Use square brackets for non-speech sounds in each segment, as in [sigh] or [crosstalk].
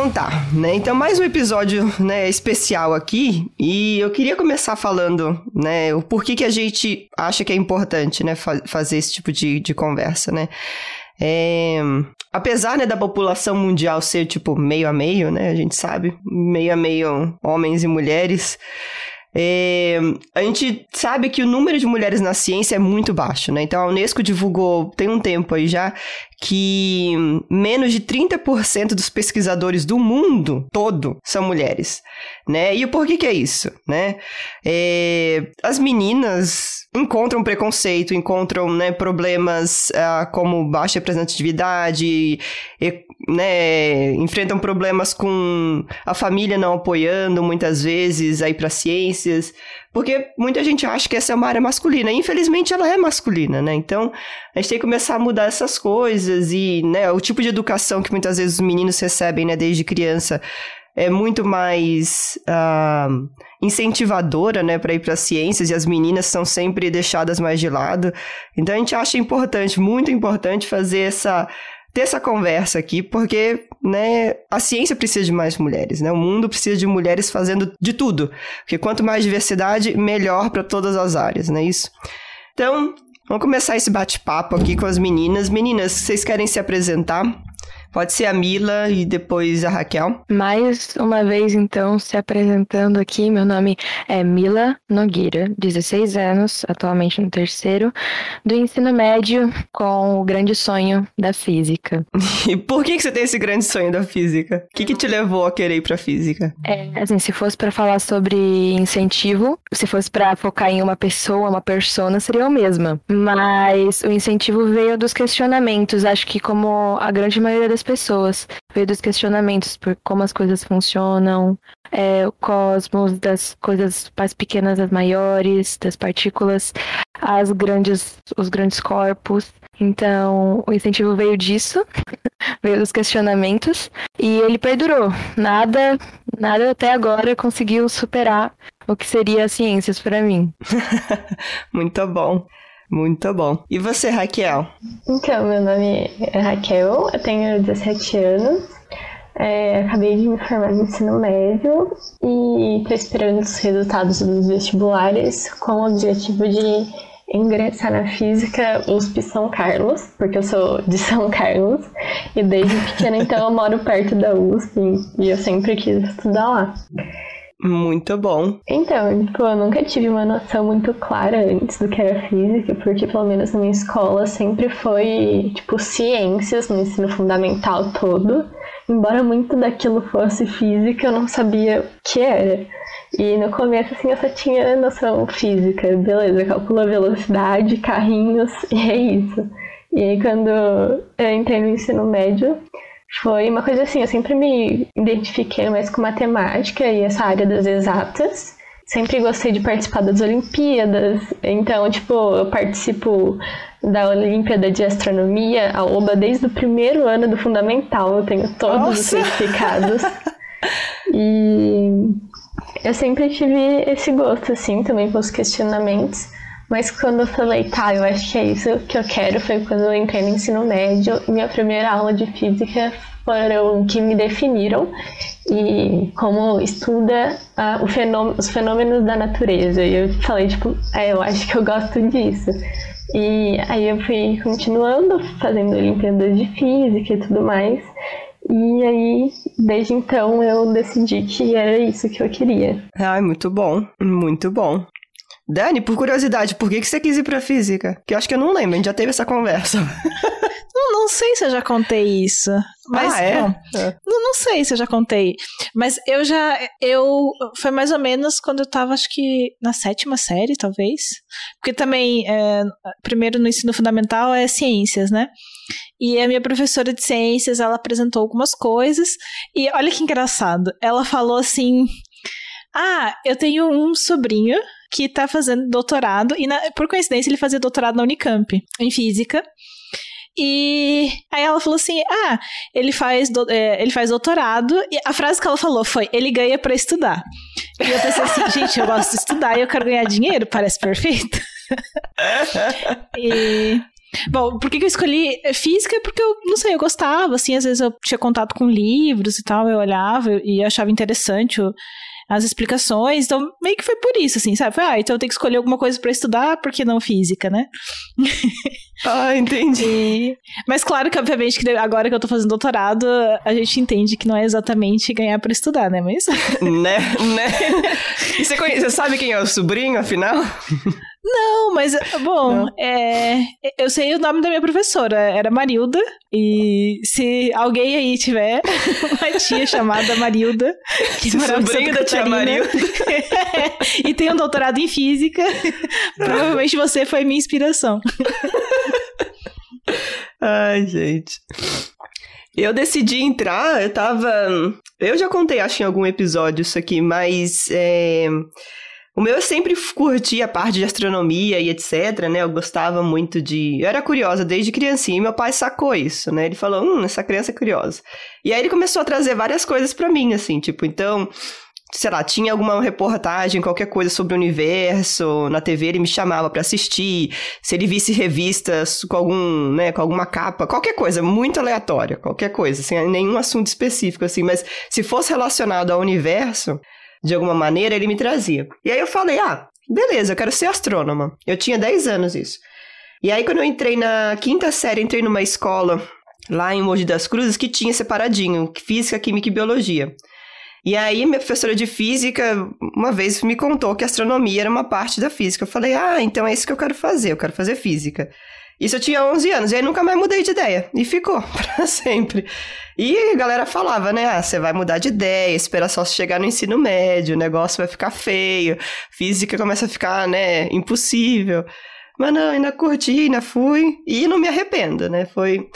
Então tá, né? Então mais um episódio, né, especial aqui. E eu queria começar falando, né, o porquê que a gente acha que é importante, né, fa fazer esse tipo de, de conversa, né? É, apesar né, da população mundial ser tipo meio a meio, né? A gente sabe, meio a meio homens e mulheres. É, a gente sabe que o número de mulheres na ciência é muito baixo, né? Então a Unesco divulgou tem um tempo aí já que menos de 30% dos pesquisadores do mundo todo são mulheres, né? E o porquê que é isso, né? É, as meninas encontram preconceito, encontram né, problemas ah, como baixa representatividade, e, né, enfrentam problemas com a família não apoiando muitas vezes aí para ciências, porque muita gente acha que essa é uma área masculina. E, infelizmente, ela é masculina, né? Então, a gente tem que começar a mudar essas coisas e, né, o tipo de educação que muitas vezes os meninos recebem, né, desde criança é muito mais uh, incentivadora, né, para ir para ciências e as meninas são sempre deixadas mais de lado. Então a gente acha importante, muito importante fazer essa ter essa conversa aqui, porque, né, a ciência precisa de mais mulheres, né? O mundo precisa de mulheres fazendo de tudo. Porque quanto mais diversidade, melhor para todas as áreas, não é isso? Então, vamos começar esse bate-papo aqui com as meninas. Meninas, vocês querem se apresentar? Pode ser a Mila e depois a Raquel. Mais uma vez, então, se apresentando aqui, meu nome é Mila Nogueira, 16 anos, atualmente no terceiro, do ensino médio, com o grande sonho da física. [laughs] E por que, que você tem esse grande sonho da física? O que, que te levou a querer ir pra física? É, assim, se fosse para falar sobre incentivo, se fosse para focar em uma pessoa, uma persona, seria eu mesma. Mas o incentivo veio dos questionamentos. Acho que como a grande maioria das das pessoas, veio dos questionamentos por como as coisas funcionam, é, o cosmos, das coisas mais pequenas às maiores, das partículas às grandes, os grandes corpos. Então, o incentivo veio disso, [laughs] veio dos questionamentos, e ele perdurou. Nada, nada até agora conseguiu superar o que seria as ciências para mim. [laughs] Muito bom. Muito bom. E você, Raquel? Então, meu nome é Raquel, eu tenho 17 anos. É, acabei de me formar no ensino médio e estou esperando os resultados dos vestibulares com o objetivo de ingressar na física USP São Carlos, porque eu sou de São Carlos e desde pequena então eu moro perto da USP e eu sempre quis estudar lá. Muito bom. Então, tipo, eu nunca tive uma noção muito clara antes do que era física, porque pelo menos na minha escola sempre foi, tipo, ciências no ensino fundamental todo. Embora muito daquilo fosse física, eu não sabia o que era. E no começo, assim, eu só tinha noção física. Beleza, calcula velocidade, carrinhos, [laughs] e é isso. E aí, quando eu entrei no ensino médio, foi uma coisa assim, eu sempre me identifiquei mais com matemática e essa área das exatas. Sempre gostei de participar das Olimpíadas, então, tipo, eu participo da Olimpíada de Astronomia, a OBA, desde o primeiro ano do Fundamental, eu tenho todos Nossa. os certificados. [laughs] e eu sempre tive esse gosto, assim, também com os questionamentos. Mas quando eu falei, tá, eu acho que é isso que eu quero, foi quando eu entrei no ensino médio. Minha primeira aula de física foram que me definiram e como estuda uh, fenômeno, os fenômenos da natureza. E eu falei, tipo, é, eu acho que eu gosto disso. E aí eu fui continuando fazendo Olimpíadas de Física e tudo mais. E aí, desde então, eu decidi que era isso que eu queria. Ai, muito bom, muito bom. Dani, por curiosidade, por que, que você quis ir pra física? Que eu acho que eu não lembro, a gente já teve essa conversa. [laughs] não, não sei se eu já contei isso. Mas, ah, é? Bom, é. Não, não sei se eu já contei. Mas eu já. Eu. Foi mais ou menos quando eu tava, acho que na sétima série, talvez. Porque também, é, primeiro no ensino fundamental é ciências, né? E a minha professora de ciências, ela apresentou algumas coisas. E olha que engraçado. Ela falou assim. Ah, eu tenho um sobrinho que tá fazendo doutorado, e na, por coincidência ele fazia doutorado na Unicamp, em física. E aí ela falou assim: Ah, ele faz, do, é, ele faz doutorado. E a frase que ela falou foi: Ele ganha para estudar. E eu pensei assim: [laughs] Gente, eu gosto de estudar e eu quero ganhar dinheiro, parece perfeito. [laughs] e Bom, por que, que eu escolhi física? Porque eu, não sei, eu gostava, assim, às vezes eu tinha contato com livros e tal, eu olhava e achava interessante o, as explicações. Então, meio que foi por isso, assim, sabe? Foi, ah, então eu tenho que escolher alguma coisa para estudar, porque não física, né? [laughs] Ah, entendi. Mas claro que, obviamente, que agora que eu tô fazendo doutorado, a gente entende que não é exatamente ganhar para estudar, né? Mas. [laughs] Né? Né? E você, conhece, você sabe quem é o sobrinho, afinal? [laughs] Não, mas, bom. É, eu sei o nome da minha professora, era Marilda, e se alguém aí tiver uma tia chamada Marilda, que sobrinho da tia Marilda, [laughs] e tem um doutorado em física, provavelmente você foi minha inspiração. Ai, gente. Eu decidi entrar, eu tava. Eu já contei, acho, em algum episódio isso aqui, mas. É... O meu eu sempre curti a parte de astronomia e etc, né? Eu gostava muito de. Eu era curiosa desde criancinha e meu pai sacou isso, né? Ele falou: hum, essa criança é curiosa. E aí ele começou a trazer várias coisas para mim, assim, tipo, então sei lá, tinha alguma reportagem, qualquer coisa sobre o universo, na TV ele me chamava para assistir, se ele visse revistas com algum, né, com alguma capa, qualquer coisa, muito aleatória, qualquer coisa, sem nenhum assunto específico assim, mas se fosse relacionado ao universo, de alguma maneira, ele me trazia. E aí eu falei, ah, beleza, eu quero ser astrônoma. Eu tinha 10 anos isso. E aí quando eu entrei na quinta série, entrei numa escola lá em Mogi das Cruzes que tinha separadinho, física, química e biologia. E aí, minha professora de física, uma vez me contou que astronomia era uma parte da física. Eu falei, ah, então é isso que eu quero fazer, eu quero fazer física. Isso eu tinha 11 anos, e aí nunca mais mudei de ideia. E ficou, [laughs] para sempre. E a galera falava, né? Ah, você vai mudar de ideia, espera só chegar no ensino médio, o negócio vai ficar feio, física começa a ficar, né, impossível. Mas não, ainda curti, ainda fui, e não me arrependo, né? Foi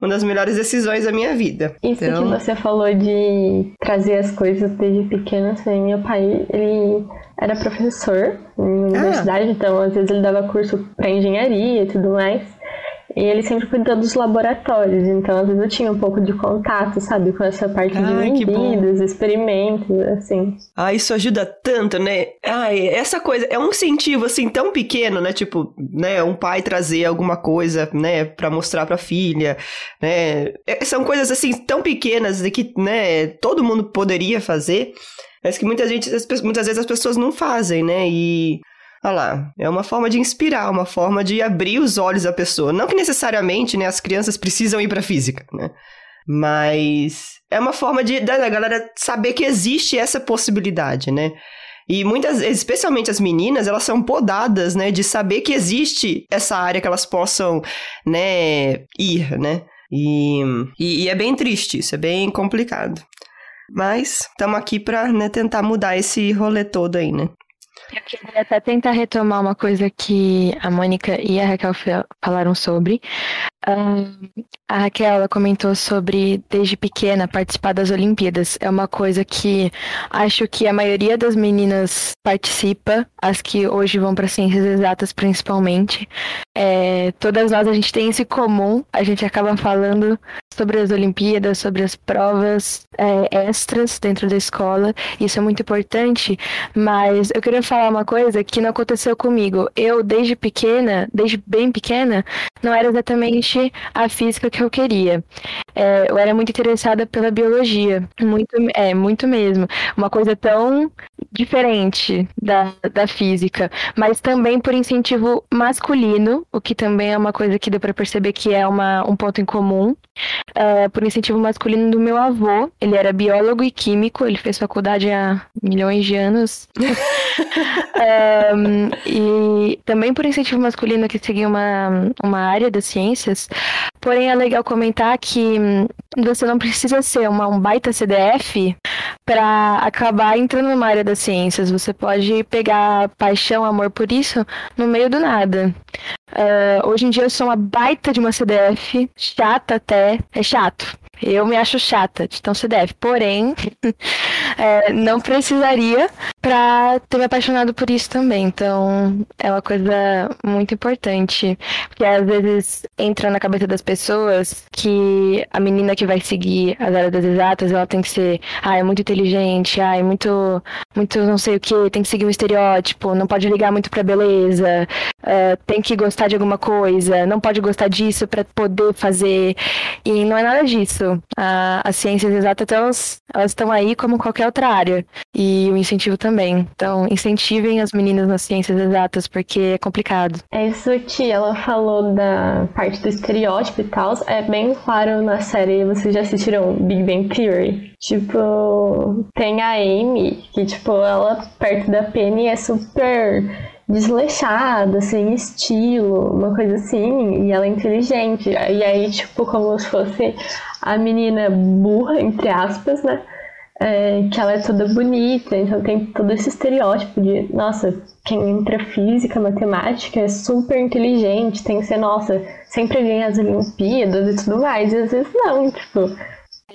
uma das melhores decisões da minha vida. Isso então... que você falou de trazer as coisas desde pequeno, assim, meu pai, ele era professor em universidade, ah. então às vezes ele dava curso para engenharia e tudo mais. E ele sempre cuidou dos laboratórios, então às vezes eu tinha um pouco de contato, sabe, com essa parte de medidas, experimentos, assim. Ah, isso ajuda tanto, né? Ah, essa coisa é um incentivo assim tão pequeno, né? Tipo, né, um pai trazer alguma coisa, né, para mostrar para filha, né? É, são coisas assim tão pequenas de que, né, todo mundo poderia fazer, mas que muita gente, muitas vezes as pessoas não fazem, né? E Olha lá, é uma forma de inspirar, uma forma de abrir os olhos da pessoa. Não que necessariamente, né, as crianças precisam ir para física, né? Mas é uma forma de da galera saber que existe essa possibilidade, né? E muitas, especialmente as meninas, elas são podadas, né, de saber que existe essa área que elas possam, né, ir, né? E, e, e é bem triste isso, é bem complicado. Mas estamos aqui para né, tentar mudar esse rolê todo aí, né? Eu queria até tentar retomar uma coisa que a Mônica e a Raquel falaram sobre. A Raquel ela comentou sobre, desde pequena, participar das Olimpíadas. É uma coisa que acho que a maioria das meninas participa, as que hoje vão para ciências exatas principalmente. É, todas nós a gente tem isso em comum, a gente acaba falando sobre as Olimpíadas, sobre as provas é, extras dentro da escola. Isso é muito importante, mas eu queria falar uma coisa que não aconteceu comigo. Eu, desde pequena, desde bem pequena, não era exatamente a física que eu queria. É, eu era muito interessada pela biologia, muito, é, muito mesmo. Uma coisa tão diferente da, da física, mas também por incentivo masculino, o que também é uma coisa que deu para perceber que é uma, um ponto em comum uh, por incentivo masculino do meu avô. Ele era biólogo e químico, ele fez faculdade há milhões de anos. um, [laughs] e também por incentivo masculino que seguia uma, uma área das ciências. Porém, é legal comentar que você não precisa ser uma, um baita CDF para acabar entrando numa área das ciências. Você pode pegar paixão, amor por isso no meio do nada. Uh, hoje em dia eu sou uma baita de uma CDF, chata até, é chato. Eu me acho chata de tão CDF. Porém, [laughs] é, não precisaria pra ter me apaixonado por isso também. Então, é uma coisa muito importante. Porque às vezes entra na cabeça das pessoas que a menina que vai seguir as áreas exatas, ela tem que ser, ah, é muito inteligente, ah, é muito, muito não sei o que, tem que seguir um estereótipo, não pode ligar muito pra beleza, uh, tem que gostar de alguma coisa, não pode gostar disso para poder fazer. E não é nada disso. A, as ciências exatas, elas, elas estão aí como qualquer outra área. E o incentivo também. Então, incentivem as meninas nas ciências exatas, porque é complicado. É isso que ela falou da parte do estereótipo e tal. É bem claro na série, vocês já assistiram Big Bang Theory? Tipo, tem a Amy, que, tipo, ela perto da Penny é super desleixada, sem estilo, uma coisa assim, e ela é inteligente. E aí, tipo, como se fosse a menina burra, entre aspas, né? É, que ela é toda bonita, então tem todo esse estereótipo de, nossa, quem entra física, matemática é super inteligente, tem que ser, nossa, sempre ganha as Olimpíadas e tudo mais, e às vezes não, tipo,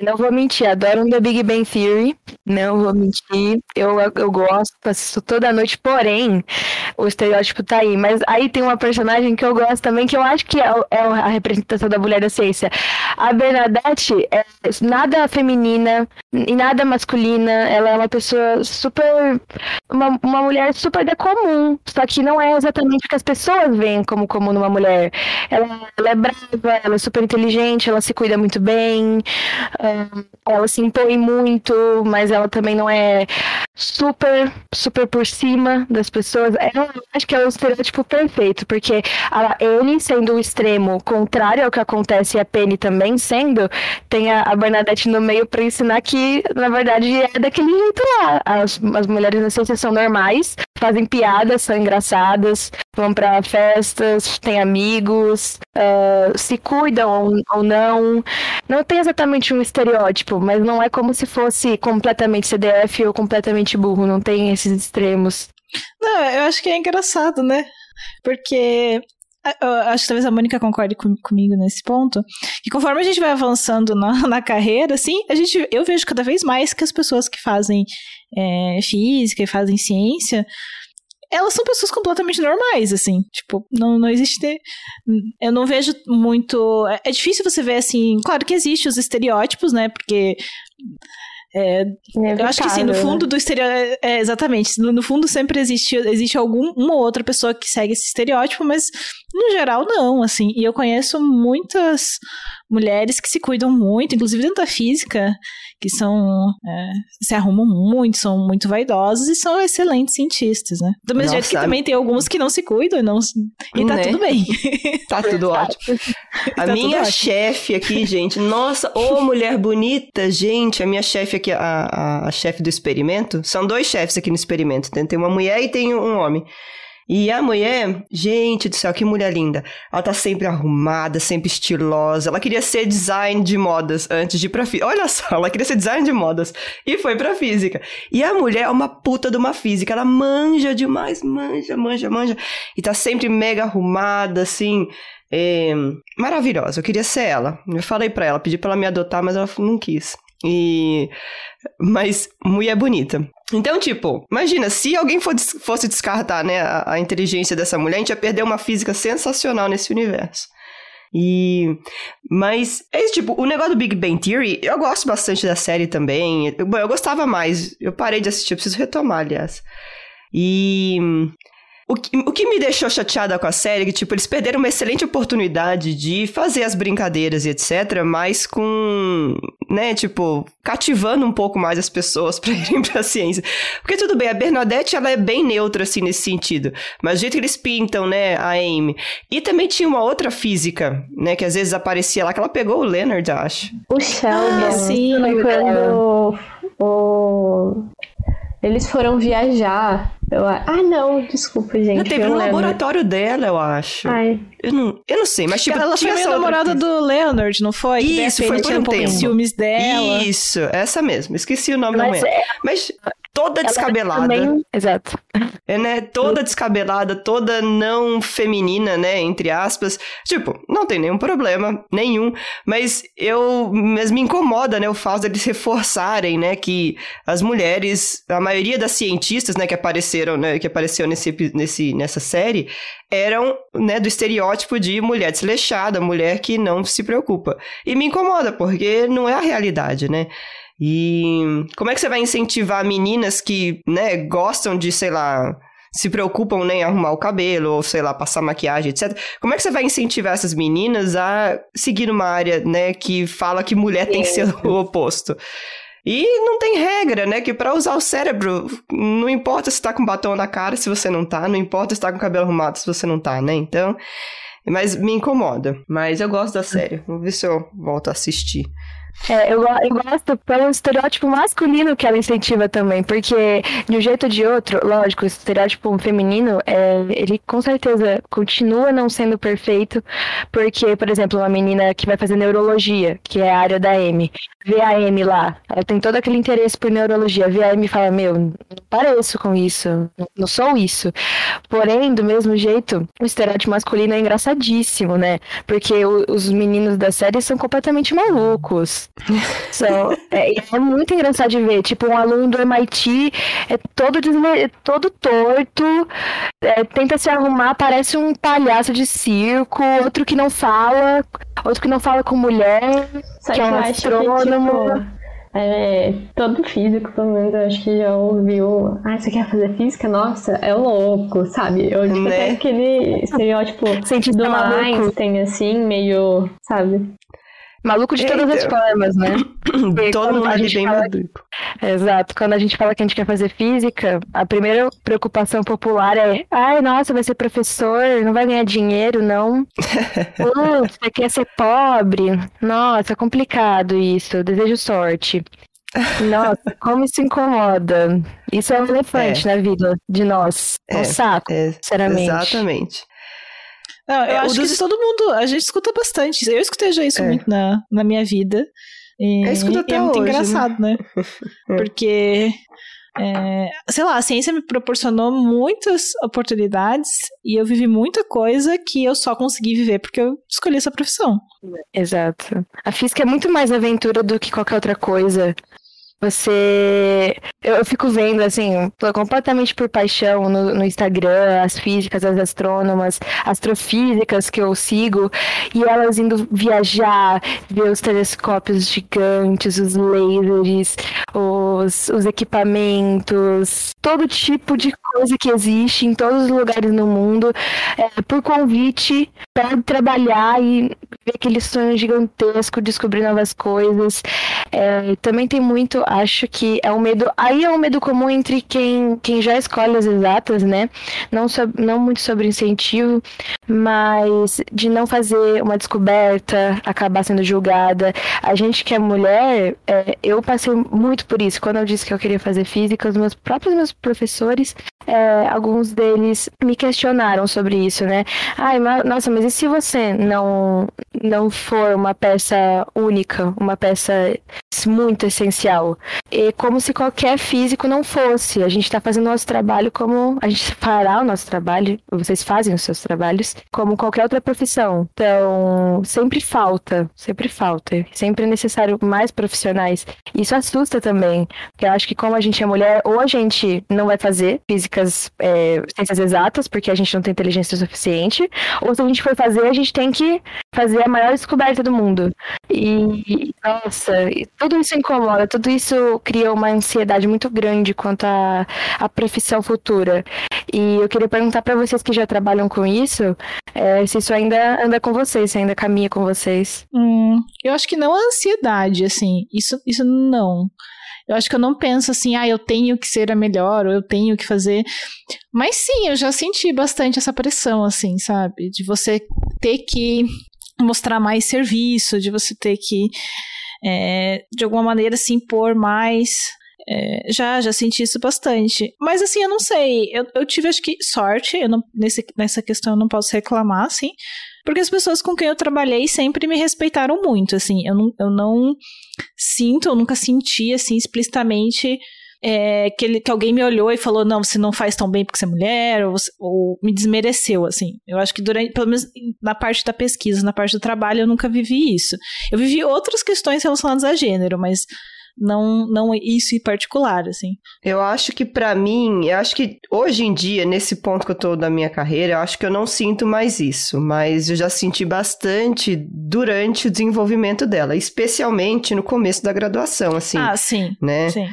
não vou mentir, adoro um The Big Bang Theory. Não vou mentir. Eu, eu gosto, assisto toda noite, porém, o estereótipo tá aí. Mas aí tem uma personagem que eu gosto também, que eu acho que é, é a representação da mulher da ciência. A Bernadette é nada feminina e nada masculina. Ela é uma pessoa super. Uma, uma mulher super de comum. Só que não é exatamente o que as pessoas veem como comum numa mulher. Ela, ela é brava, ela é super inteligente, ela se cuida muito bem ela se impõe muito, mas também não é super, super por cima das pessoas. Eu acho que é o estereótipo perfeito, porque a Anne sendo o extremo contrário ao que acontece e a Penny também sendo, tem a, a Bernadette no meio para ensinar que, na verdade, é daquele jeito lá. As, as mulheres na ciência são normais, fazem piadas, são engraçadas, vão para festas, têm amigos, uh, se cuidam ou, ou não. Não tem exatamente um estereótipo, mas não é como se fosse completamente CDF ou completamente burro, não tem esses extremos. Não, eu acho que é engraçado, né? Porque eu acho que talvez a Mônica concorde com, comigo nesse ponto, que conforme a gente vai avançando na, [laughs] na, carreira, assim, a gente, eu vejo cada vez mais que as pessoas que fazem é, física e fazem ciência, elas são pessoas completamente normais, assim. Tipo, não, não existe. Eu não vejo muito. É, é difícil você ver assim. Claro que existe os estereótipos, né? Porque. É, eu acho que assim, no fundo né? do estereótipo. É, exatamente. No, no, fundo sempre existe, existe algum, uma ou outra pessoa que segue esse estereótipo, mas no geral não, assim. E eu conheço muitas mulheres que se cuidam muito, inclusive dentro da física, que são é, se arrumam muito, são muito vaidosas e são excelentes cientistas, né? Do mesmo Nossa, jeito que também tem alguns que não se cuidam e, não, e tá né? tudo bem. [laughs] Tá tudo ótimo. [laughs] A tá minha chefe aqui, gente, nossa, ô mulher bonita, gente, a minha chefe aqui, a, a, a chefe do experimento, são dois chefes aqui no experimento, tem uma mulher e tem um homem. E a mulher, gente do céu, que mulher linda. Ela tá sempre arrumada, sempre estilosa. Ela queria ser design de modas antes de ir pra física. Olha só, [laughs] ela queria ser design de modas e foi pra física. E a mulher é uma puta de uma física. Ela manja demais, manja, manja, manja. E tá sempre mega arrumada, assim. É, maravilhosa. Eu queria ser ela. Eu falei pra ela, pedi pra ela me adotar, mas ela não quis. E. Mas mulher bonita. Então, tipo, imagina, se alguém fosse descartar, né, a, a inteligência dessa mulher, a gente ia perder uma física sensacional nesse universo. E. Mas, é isso, tipo, o negócio do Big Bang Theory, eu gosto bastante da série também. Eu, bom, eu gostava mais. Eu parei de assistir, eu preciso retomar, aliás. E. O que, o que me deixou chateada com a série é que, tipo, eles perderam uma excelente oportunidade de fazer as brincadeiras e etc., mas com, né, tipo, cativando um pouco mais as pessoas [laughs] para irem pra ciência. Porque tudo bem, a Bernadette, ela é bem neutra, assim, nesse sentido. Mas o jeito que eles pintam, né, a Amy. E também tinha uma outra física, né, que às vezes aparecia lá, que ela pegou o Leonard, acho. O Sheldon. Ah, sim, quando o... Eles foram viajar. Eu... Ah, não, desculpa, gente. Não, teve um laboratório dela, eu acho. Ai. Eu não, eu não sei, mas tipo. Ela foi a namorada do Leonard, não foi? Isso, foi por um tempo. ciúmes dela. Isso, essa mesmo. Esqueci o nome mas da mulher. É... Mas. Toda descabelada. Também... Exato. É, né? Toda descabelada, toda não feminina, né? Entre aspas. Tipo, não tem nenhum problema, nenhum. Mas eu. Mas me incomoda, né? O fato deles reforçarem, né? Que as mulheres, a maioria das cientistas, né? Que apareceram, né? Que apareceu nesse, nesse, nessa série, eram, né? Do estereótipo de mulher desleixada, mulher que não se preocupa. E me incomoda, porque não é a realidade, né? E como é que você vai incentivar meninas que, né, gostam de, sei lá, se preocupam nem né, arrumar o cabelo, ou sei lá, passar maquiagem, etc. Como é que você vai incentivar essas meninas a seguir uma área, né, que fala que mulher tem que ser o oposto? E não tem regra, né? Que para usar o cérebro, não importa se tá com batom na cara se você não tá, não importa se tá com cabelo arrumado se você não tá, né? Então, mas me incomoda. Mas eu gosto da série. Vou ver se eu volto a assistir. É, eu, eu gosto pelo estereótipo masculino que ela incentiva também, porque de um jeito ou de outro, lógico, o estereótipo feminino, é, ele com certeza continua não sendo perfeito, porque, por exemplo, uma menina que vai fazer neurologia, que é a área da M, vê a M lá, ela tem todo aquele interesse por neurologia, vê a M e fala, meu, não pareço com isso, não sou isso. Porém, do mesmo jeito, o estereótipo masculino é engraçadíssimo, né? Porque o, os meninos da série são completamente malucos. [laughs] So, é, é, muito engraçado de ver. Tipo, um aluno do MIT é todo, desme... todo torto, é, tenta se arrumar, parece um palhaço de circo, outro que não fala, outro que não fala com mulher, Só que é um astrônomo. Que, tipo... É, todo físico, pelo menos, eu acho que já ouviu. Ah, você quer fazer física? Nossa, é louco, sabe? Eu tipo, né? aquele estereótipo do Einstein, assim, meio, sabe? Maluco de todas as formas, né? [coughs] Todo mundo bem fala... maluco. Exato. Quando a gente fala que a gente quer fazer física, a primeira preocupação popular é: ai, nossa, vai ser professor, não vai ganhar dinheiro, não. [laughs] Putz, você quer ser pobre? Nossa, é complicado isso. Desejo sorte. Nossa, [laughs] como isso incomoda. Isso é um elefante é. na vida de nós. É um saco, é, sinceramente. Exatamente. Não, eu é, acho dos... que todo mundo, a gente escuta bastante. Eu escutei já isso é. muito na, na minha vida. E, eu escuto até e é muito hoje, engraçado, né? né? [laughs] Porque, é, sei lá, a ciência me proporcionou muitas oportunidades e eu vivi muita coisa que eu só consegui viver porque eu escolhi essa profissão. Exato. A física é muito mais aventura do que qualquer outra coisa. Você. Eu, fico vendo, assim, completamente por paixão no, no, Instagram, as físicas, as astrônomas, astrofísicas que eu sigo, e elas indo viajar, ver os telescópios gigantes, os lasers, os, os equipamentos, todo tipo de coisa que existe em todos os lugares no mundo, é, por convite, para trabalhar e ver aquele sonho gigantesco, descobrir novas coisas. É, também tem muito acho que é um medo. Aí é um medo comum entre quem, quem já escolhe as exatas, né? Não, so, não muito sobre incentivo, mas de não fazer uma descoberta, acabar sendo julgada. A gente que é mulher, é, eu passei muito por isso. Quando eu disse que eu queria fazer física, os meus próprios meus professores, é, alguns deles me questionaram sobre isso, né? Ai, mas, nossa, mas e se você não, não for uma peça única, uma peça muito essencial? E como se qualquer físico não fosse. A gente está fazendo nosso trabalho como. A gente fará o nosso trabalho, vocês fazem os seus trabalhos, como qualquer outra profissão. Então, sempre falta, sempre falta. Sempre é necessário mais profissionais. Isso assusta também, porque eu acho que, como a gente é mulher, ou a gente não vai fazer é, ciências exatas, porque a gente não tem inteligência suficiente, ou se a gente for fazer, a gente tem que fazer a maior descoberta do mundo. E, nossa, tudo isso incomoda, tudo isso cria uma ansiedade muito grande quanto à, à profissão futura. E eu queria perguntar para vocês que já trabalham com isso, é, se isso ainda anda com vocês, se ainda caminha com vocês. Hum, eu acho que não a ansiedade, assim, isso, isso não. Eu acho que eu não penso assim, ah, eu tenho que ser a melhor, ou eu tenho que fazer. Mas sim, eu já senti bastante essa pressão, assim, sabe? De você ter que mostrar mais serviço, de você ter que é, de alguma maneira se impor mais. É, já, já senti isso bastante. Mas assim, eu não sei. Eu, eu tive, acho que, sorte. Eu não, nesse, nessa questão eu não posso reclamar, assim. Porque as pessoas com quem eu trabalhei sempre me respeitaram muito, assim. Eu não, eu não sinto, eu nunca senti, assim, explicitamente é, que, ele, que alguém me olhou e falou, não, você não faz tão bem porque você é mulher, ou, ou me desmereceu, assim. Eu acho que durante, pelo menos na parte da pesquisa, na parte do trabalho, eu nunca vivi isso. Eu vivi outras questões relacionadas a gênero, mas não não isso em particular, assim. Eu acho que para mim, eu acho que hoje em dia, nesse ponto que eu tô da minha carreira, eu acho que eu não sinto mais isso, mas eu já senti bastante durante o desenvolvimento dela, especialmente no começo da graduação, assim. Ah, sim. Né? Sim.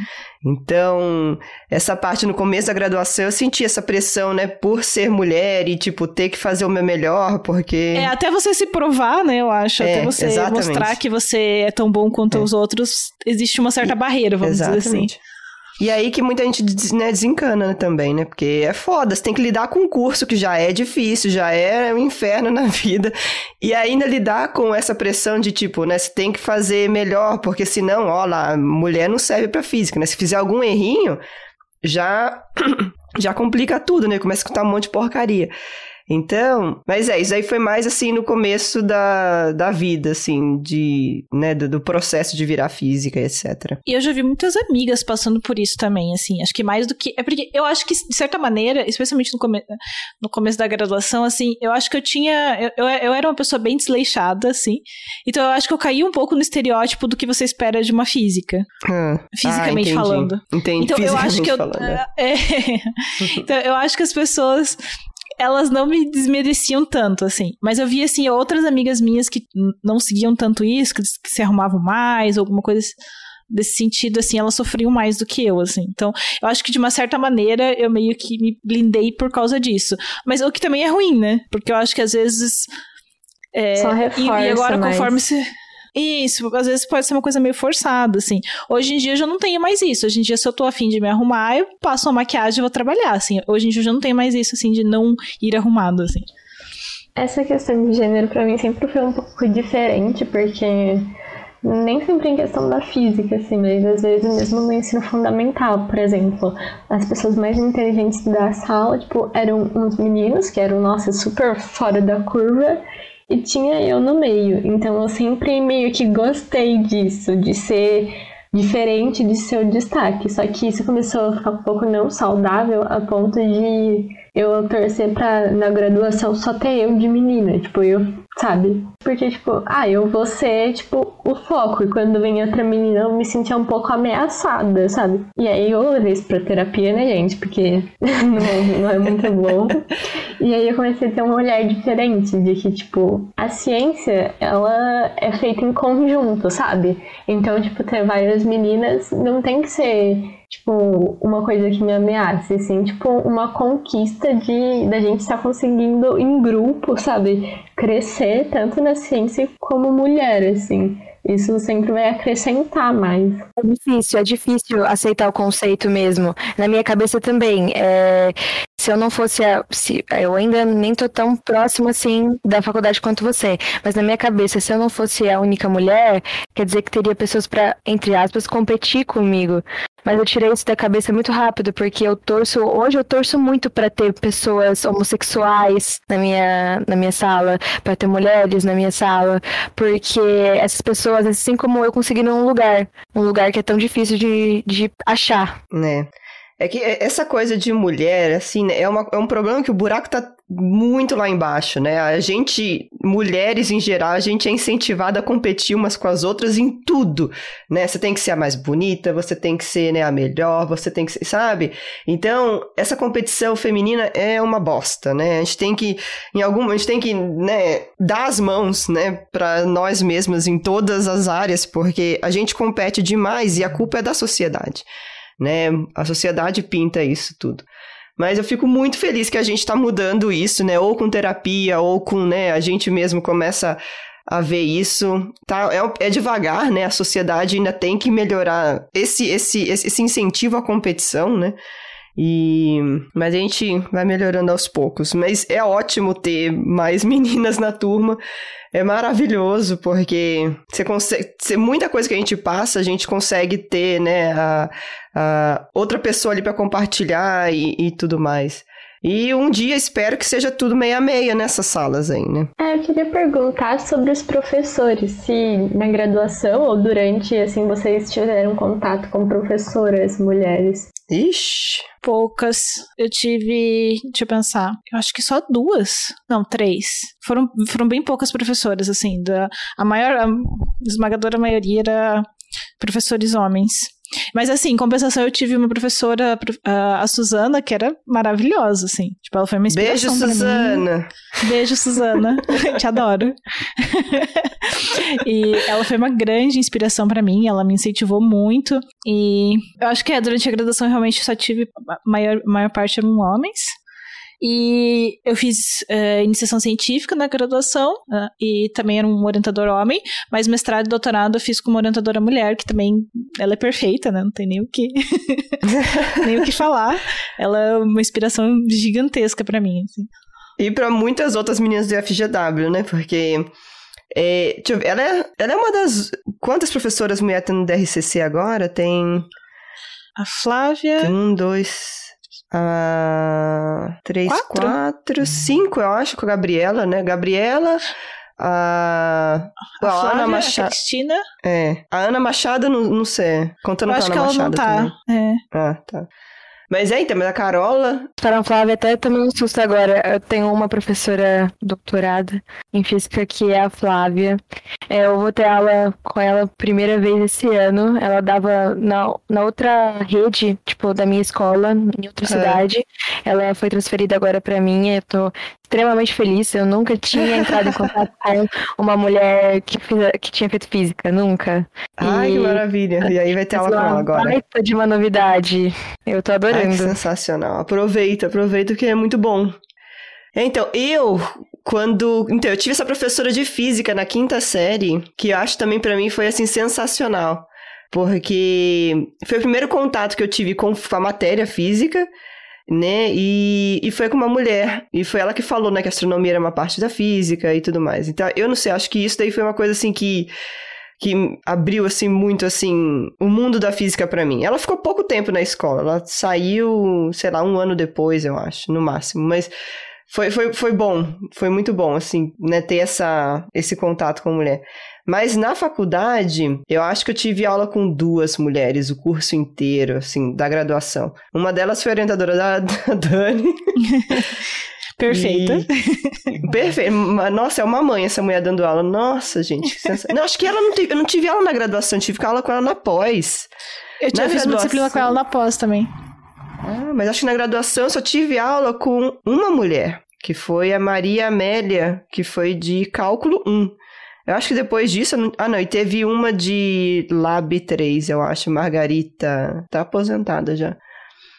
Então, essa parte no começo da graduação, eu senti essa pressão, né, por ser mulher e, tipo, ter que fazer o meu melhor, porque. É, até você se provar, né, eu acho. É, até você exatamente. mostrar que você é tão bom quanto é. os outros, existe uma certa barreira, vamos exatamente. dizer assim. E aí que muita gente né, desencana também, né? Porque é foda, você tem que lidar com um curso que já é difícil, já é um inferno [laughs] na vida. E ainda lidar com essa pressão de tipo, né? Você tem que fazer melhor, porque senão, ó lá, mulher não serve pra física, né? Se fizer algum errinho, já, [clears throat] já complica tudo, né? Começa a escutar um monte de porcaria. Então, mas é, isso aí foi mais assim no começo da, da vida, assim, de, né, do, do, processo de virar física, etc. E eu já vi muitas amigas passando por isso também, assim, acho que mais do que. É porque eu acho que, de certa maneira, especialmente no, come, no começo da graduação, assim, eu acho que eu tinha. Eu, eu, eu era uma pessoa bem desleixada, assim. Então eu acho que eu caí um pouco no estereótipo do que você espera de uma física. Hum. Fisicamente ah, falando. Entendi. Então eu acho que eu. Falando, é. [laughs] É, então eu acho que as pessoas elas não me desmereciam tanto, assim. Mas eu vi, assim, outras amigas minhas que não seguiam tanto isso, que, que se arrumavam mais, alguma coisa desse sentido, assim, elas sofriam mais do que eu, assim. Então, eu acho que de uma certa maneira eu meio que me blindei por causa disso. Mas o que também é ruim, né? Porque eu acho que às vezes. É, Só reforça e, e agora, mais. conforme se isso, às vezes pode ser uma coisa meio forçada, assim. Hoje em dia eu já não tenho mais isso. Hoje em dia, se eu tô afim de me arrumar, eu passo uma maquiagem e vou trabalhar, assim. Hoje em dia eu já não tenho mais isso, assim, de não ir arrumado, assim. Essa questão de gênero para mim sempre foi um pouco diferente, porque nem sempre em questão da física, assim, mas às vezes mesmo no ensino fundamental, por exemplo, as pessoas mais inteligentes da sala, tipo, eram uns meninos que eram, nossa, super fora da curva, e tinha eu no meio. Então eu sempre meio que gostei disso, de ser diferente de seu destaque. Só que isso começou a ficar um pouco não saudável a ponto de eu torcer pra na graduação só ter eu de menina. Tipo, eu, sabe? Porque, tipo, ah, eu vou ser, tipo, o foco. E quando vem outra menina, eu me sentia um pouco ameaçada, sabe? E aí eu levei isso pra terapia, né, gente? Porque [laughs] não, não é muito bom. E aí eu comecei a ter um olhar diferente de que, tipo, a ciência, ela é feita em conjunto, sabe? Então, tipo, ter várias meninas não tem que ser tipo, uma coisa que me ameace, assim, tipo, uma conquista de da gente estar conseguindo em grupo, sabe, crescer tanto na ciência como mulher, assim. Isso sempre vai acrescentar mais. É difícil, é difícil aceitar o conceito mesmo. Na minha cabeça também. É, se eu não fosse a, se, eu ainda nem tô tão próximo assim da faculdade quanto você, mas na minha cabeça, se eu não fosse a única mulher, quer dizer que teria pessoas para entre aspas competir comigo. Mas eu tirei isso da cabeça muito rápido, porque eu torço, hoje eu torço muito para ter pessoas homossexuais na minha, na minha sala, para ter mulheres na minha sala, porque essas pessoas, assim como eu, conseguiram um lugar, um lugar que é tão difícil de, de achar. Né? É que essa coisa de mulher, assim, né, é, uma, é um problema que o buraco tá muito lá embaixo, né? A gente, mulheres em geral, a gente é incentivada a competir umas com as outras em tudo, né? Você tem que ser a mais bonita, você tem que ser né, a melhor, você tem que ser, sabe? Então, essa competição feminina é uma bosta, né? A gente tem que, em algum, a gente tem que, né, dar as mãos, né, para nós mesmas em todas as áreas, porque a gente compete demais e a culpa é da sociedade né? A sociedade pinta isso tudo. Mas eu fico muito feliz que a gente está mudando isso, né? Ou com terapia, ou com, né? A gente mesmo começa a ver isso. Tá, é, é devagar, né? A sociedade ainda tem que melhorar esse, esse, esse incentivo à competição, né? E mas a gente vai melhorando aos poucos. Mas é ótimo ter mais [laughs] meninas na turma. É maravilhoso porque você consegue, muita coisa que a gente passa, a gente consegue ter, né, a, a outra pessoa ali para compartilhar e, e tudo mais. E um dia espero que seja tudo meia meia nessas salas aí, né? É, eu queria perguntar sobre os professores, se na graduação ou durante, assim, vocês tiveram contato com professoras mulheres. Ixi. Poucas. Eu tive. Deixa eu pensar. Eu acho que só duas. Não, três. Foram, foram bem poucas professoras, assim. Da, a maior. A esmagadora maioria era professores homens. Mas assim, em compensação, eu tive uma professora, a Suzana, que era maravilhosa, assim. Tipo, ela foi uma inspiração Beijo, Suzana. Mim. Beijo, Suzana. [laughs] [laughs] Te adoro. [laughs] e ela foi uma grande inspiração para mim, ela me incentivou muito. E eu acho que é, durante a graduação realmente só tive, a maior, maior parte eram homens. E eu fiz uh, iniciação científica na graduação, uh, e também era um orientador homem, mas mestrado e doutorado eu fiz com uma orientadora mulher, que também ela é perfeita, né? Não tem nem o que [laughs] nem o que falar. Ela é uma inspiração gigantesca para mim, assim. E para muitas outras meninas do FGW, né? Porque é, ver, ela, é, ela é uma das. Quantas professoras mulheres tem no DRCC agora? Tem. A Flávia. Um, dois, ah, três, quatro? quatro, cinco, eu acho, com a Gabriela, né? Gabriela, a, a, a Ana Machado. A Cristina. É. A Ana Machado, não, não sei. Contando eu com a Ana Machado. Ela não tá. É. Ah, tá. Mas é, então, mas a Carola. Para Flávia, até também um susto agora. Eu tenho uma professora doutorada em física que é a Flávia. É, eu vou ter aula com ela primeira vez esse ano. Ela dava na, na outra rede, tipo, da minha escola, em outra é. cidade. Ela foi transferida agora para mim. Eu tô extremamente feliz. Eu nunca tinha [laughs] entrado em contato com uma mulher que, fiz, que tinha feito física, nunca. Ai, e... que maravilha. E aí vai ter aula com ela agora. Baita de uma novidade. Eu tô adorando. Ai, sensacional. Aproveita, aproveita que é muito bom. Então, eu, quando. Então, eu tive essa professora de física na quinta série, que eu acho também para mim foi assim sensacional. Porque foi o primeiro contato que eu tive com a matéria física né? E, e foi com uma mulher. E foi ela que falou, né, que a astronomia era uma parte da física e tudo mais. Então, eu não sei, acho que isso daí foi uma coisa assim que que abriu assim muito assim o mundo da física para mim. Ela ficou pouco tempo na escola, ela saiu, sei lá, um ano depois, eu acho, no máximo, mas foi, foi, foi bom, foi muito bom, assim, né, ter essa, esse contato com a mulher. Mas na faculdade, eu acho que eu tive aula com duas mulheres o curso inteiro, assim, da graduação. Uma delas foi a orientadora da, [laughs] da Dani. [laughs] Perfeita. E... Perfeito. Nossa, é uma mãe essa mulher dando aula. Nossa, gente. Sens... não, acho que ela não teve. Eu não tive aula na graduação, tive aula com ela na pós. Eu tive fiz uma disciplina com ela na pós também. Ah, mas acho que na graduação eu só tive aula com uma mulher, que foi a Maria Amélia, que foi de cálculo 1. Eu acho que depois disso. Não... Ah, não, e teve uma de Lab 3, eu acho, Margarita. Tá aposentada já.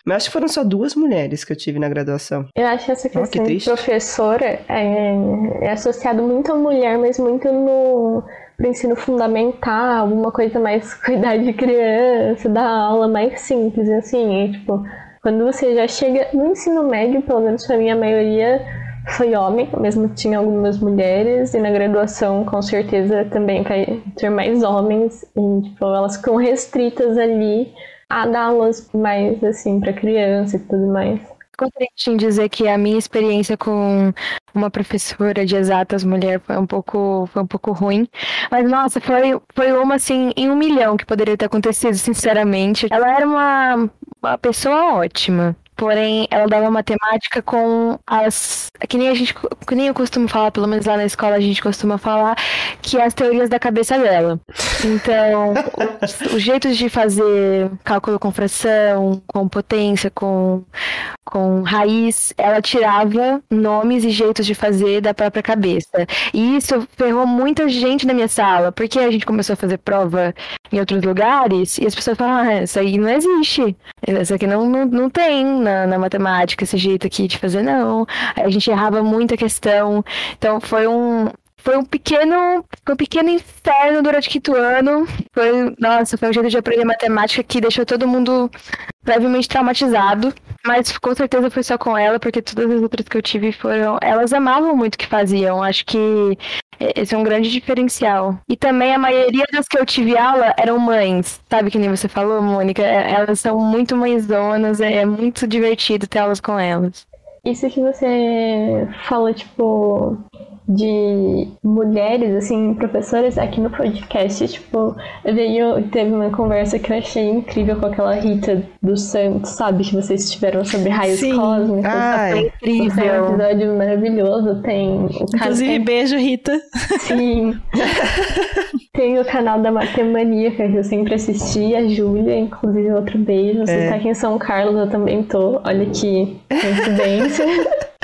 Mas acho que foram só duas mulheres que eu tive na graduação. Eu acho essa questão oh, que de professora é, é associado muito à mulher, mas muito no pro ensino fundamental, alguma coisa mais [laughs] cuidar de criança, dar aula mais simples, assim, e, tipo, quando você já chega no ensino médio, pelo menos pra mim a maioria foi homem, mesmo tinha algumas mulheres, e na graduação com certeza também vai ter mais homens, e tipo, elas ficam restritas ali a dar aulas mais assim para criança e tudo mais. Gostaria de dizer que a minha experiência com uma professora de exatas mulher foi um pouco, foi um pouco ruim. Mas, nossa, foi, foi uma, assim, em um milhão que poderia ter acontecido, sinceramente. Ela era uma, uma pessoa ótima. Porém, ela dava matemática com as. Que nem a gente. Que nem eu costumo falar, pelo menos lá na escola a gente costuma falar, que é as teorias da cabeça dela. Então, os, os jeitos de fazer cálculo com fração, com potência, com, com raiz, ela tirava nomes e jeitos de fazer da própria cabeça. E isso ferrou muita gente na minha sala, porque a gente começou a fazer prova em outros lugares e as pessoas falavam, ah, isso aí não existe. Isso aqui não, não, não tem na, na matemática, esse jeito aqui de fazer, não. A gente errava muita questão. Então foi um, foi um pequeno, um pequeno inferno durante o quinto ano. Foi, nossa, foi um jeito de aprender matemática que deixou todo mundo levemente traumatizado. Mas com certeza foi só com ela, porque todas as outras que eu tive foram. Elas amavam muito o que faziam. Acho que esse é um grande diferencial. E também a maioria das que eu tive aula eram mães. Sabe que nem você falou, Mônica? É, elas são muito mãezonas, é muito divertido ter aulas com elas. isso que você fala, tipo, de mulheres, assim, professoras aqui no podcast, tipo, veio, teve uma conversa que eu achei incrível com aquela Rita dos Santos, sabe? Que vocês tiveram sobre raios Sim. cósmicos. Ah, é incrível. É um episódio maravilhoso, tem o Inclusive, beijo, Rita. Sim. [laughs] tem o canal da Matemaníaca, que eu sempre assisti, a Júlia, inclusive outro beijo. Você é. tá aqui em São Carlos, eu também tô. Olha que coincidência. [laughs]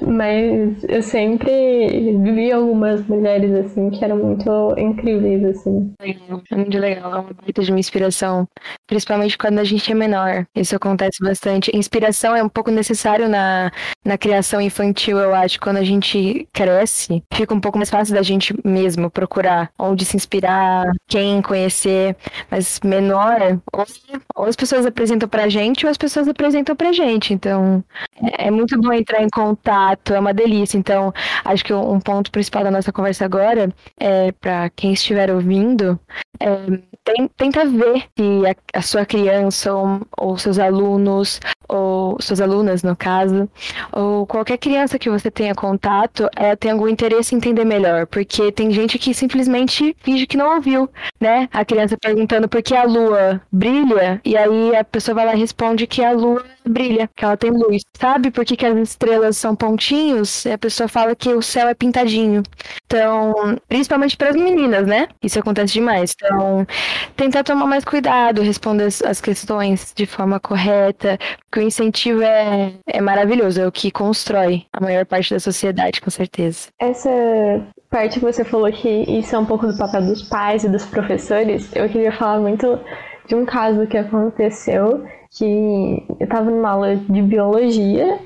Mas eu sempre vi algumas mulheres assim que eram muito incríveis, assim. Legal, é muito legal, é uma baita de uma inspiração. Principalmente quando a gente é menor. Isso acontece bastante. Inspiração é um pouco necessário na, na criação infantil, eu acho. Quando a gente cresce, fica um pouco mais fácil da gente mesmo procurar onde se inspirar, quem conhecer. Mas menor, ou, ou as pessoas apresentam pra gente, ou as pessoas apresentam pra gente. Então, é, é muito bom entrar em contato, é uma delícia. Então, acho que um ponto principal da nossa conversa agora é para quem estiver ouvindo, é, tenta ver se a, a sua criança ou, ou, seus alunos, ou suas alunas, no caso, ou qualquer criança que você tenha contato, ela tem algum interesse em entender melhor, porque tem gente que simplesmente finge que não ouviu, né? A criança perguntando por que a lua brilha, e aí a pessoa vai lá e responde que a lua brilha, que ela tem luz. Sabe por que, que as estrelas são pontinhos? E a pessoa fala que o céu é pintadinho. Então, principalmente para as meninas, né? Isso acontece demais. Então, tentar tomar mais cuidado, responder as questões de forma correta, porque o incentivo é, é maravilhoso, é o que constrói a maior parte da sociedade, com certeza. Essa parte que você falou que isso é um pouco do papel dos pais e dos professores, eu queria falar muito de um caso que aconteceu que eu estava numa aula de biologia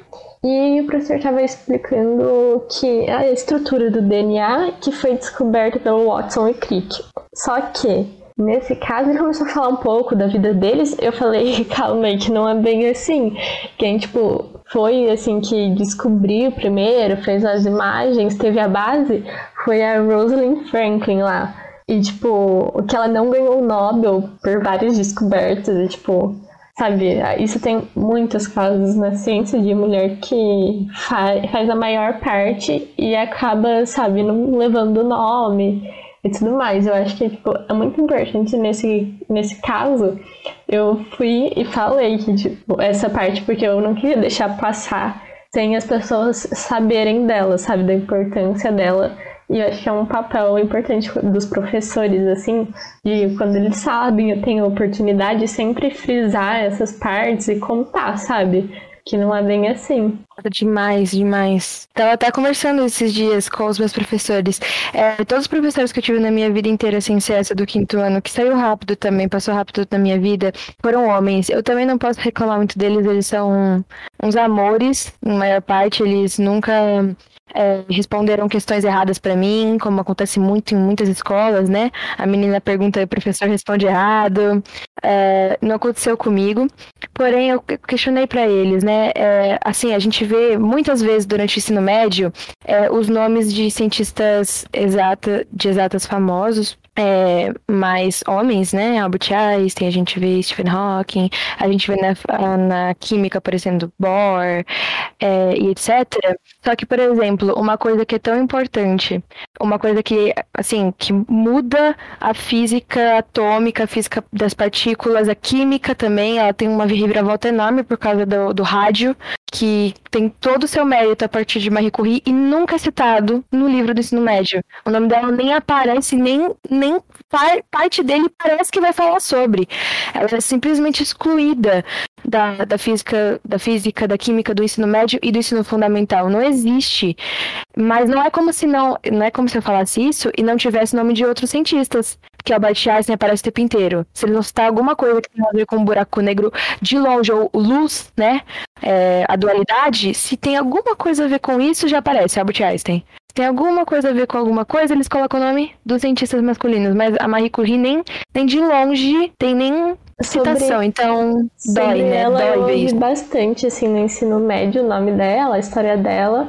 e o professor estava explicando que a estrutura do DNA que foi descoberta pelo Watson e Crick. Só que Nesse caso, ele começou a falar um pouco da vida deles. Eu falei, [laughs] calma aí, que não é bem assim. Quem, tipo, foi, assim, que descobriu primeiro, fez as imagens, teve a base, foi a Rosalind Franklin lá. E, tipo, que ela não ganhou o Nobel por várias descobertas, e, tipo, sabe, isso tem muitos casos na ciência de mulher que faz, faz a maior parte e acaba, sabe, não levando o nome e tudo mais. Eu acho que tipo, é muito importante nesse, nesse caso. Eu fui e falei que, tipo, essa parte porque eu não queria deixar passar sem as pessoas saberem dela, sabe, da importância dela. E eu acho que é um papel importante dos professores, assim, de quando eles sabem, têm a oportunidade, sempre frisar essas partes e contar, sabe? Que não é bem assim. Demais, demais. Tava até conversando esses dias com os meus professores. É, todos os professores que eu tive na minha vida inteira, sem ser essa do quinto ano, que saiu rápido também, passou rápido na minha vida, foram homens. Eu também não posso reclamar muito deles, eles são uns amores, na maior parte, eles nunca é, responderam questões erradas para mim, como acontece muito em muitas escolas, né? A menina pergunta e o professor responde errado. É, não aconteceu comigo. Porém, eu questionei para eles, né? É, assim, a gente vê muitas vezes durante o ensino médio é, os nomes de cientistas exata, de exatas famosos, é, mais homens, né? Albert Einstein, a gente vê Stephen Hawking, a gente vê na, na química aparecendo Bohr é, e etc. Só que, por exemplo, uma coisa que é tão importante, uma coisa que, assim, que muda a física atômica, a física das partículas, a química também, ela tem uma reviravolta enorme por causa do, do rádio, que tem todo o seu mérito a partir de Marie Curie e nunca é citado no livro do ensino médio. O nome dela nem aparece, nem nem par, parte dele parece que vai falar sobre. Ela é simplesmente excluída da, da, física, da física, da química do ensino médio e do ensino fundamental. Não existe. Mas não é como se não, não é como se eu falasse isso e não tivesse nome de outros cientistas. Que Albert Einstein aparece o tempo inteiro. Se ele não citar alguma coisa que tem a ver com um buraco negro de longe, ou luz, né? É, a dualidade, se tem alguma coisa a ver com isso, já aparece Albert Einstein tem alguma coisa a ver com alguma coisa, eles colocam o nome dos cientistas masculinos. Mas a Marie Curie nem, nem de longe tem nem citação, sobre, então dói, né? Ela dói eu isso. bastante, assim, no ensino médio, o nome dela, a história dela.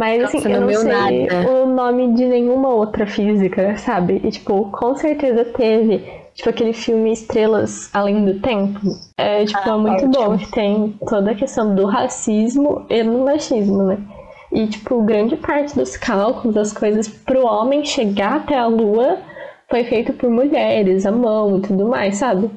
Mas, Nossa, assim, eu não sei nada. o nome de nenhuma outra física, sabe? E, tipo, com certeza teve tipo aquele filme Estrelas Além do Tempo. É, tipo, ah, é muito ótimo. bom, que tem toda a questão do racismo e do machismo, né? E, tipo, grande parte dos cálculos, das coisas pro homem chegar até a lua foi feito por mulheres, a mão e tudo mais, sabe?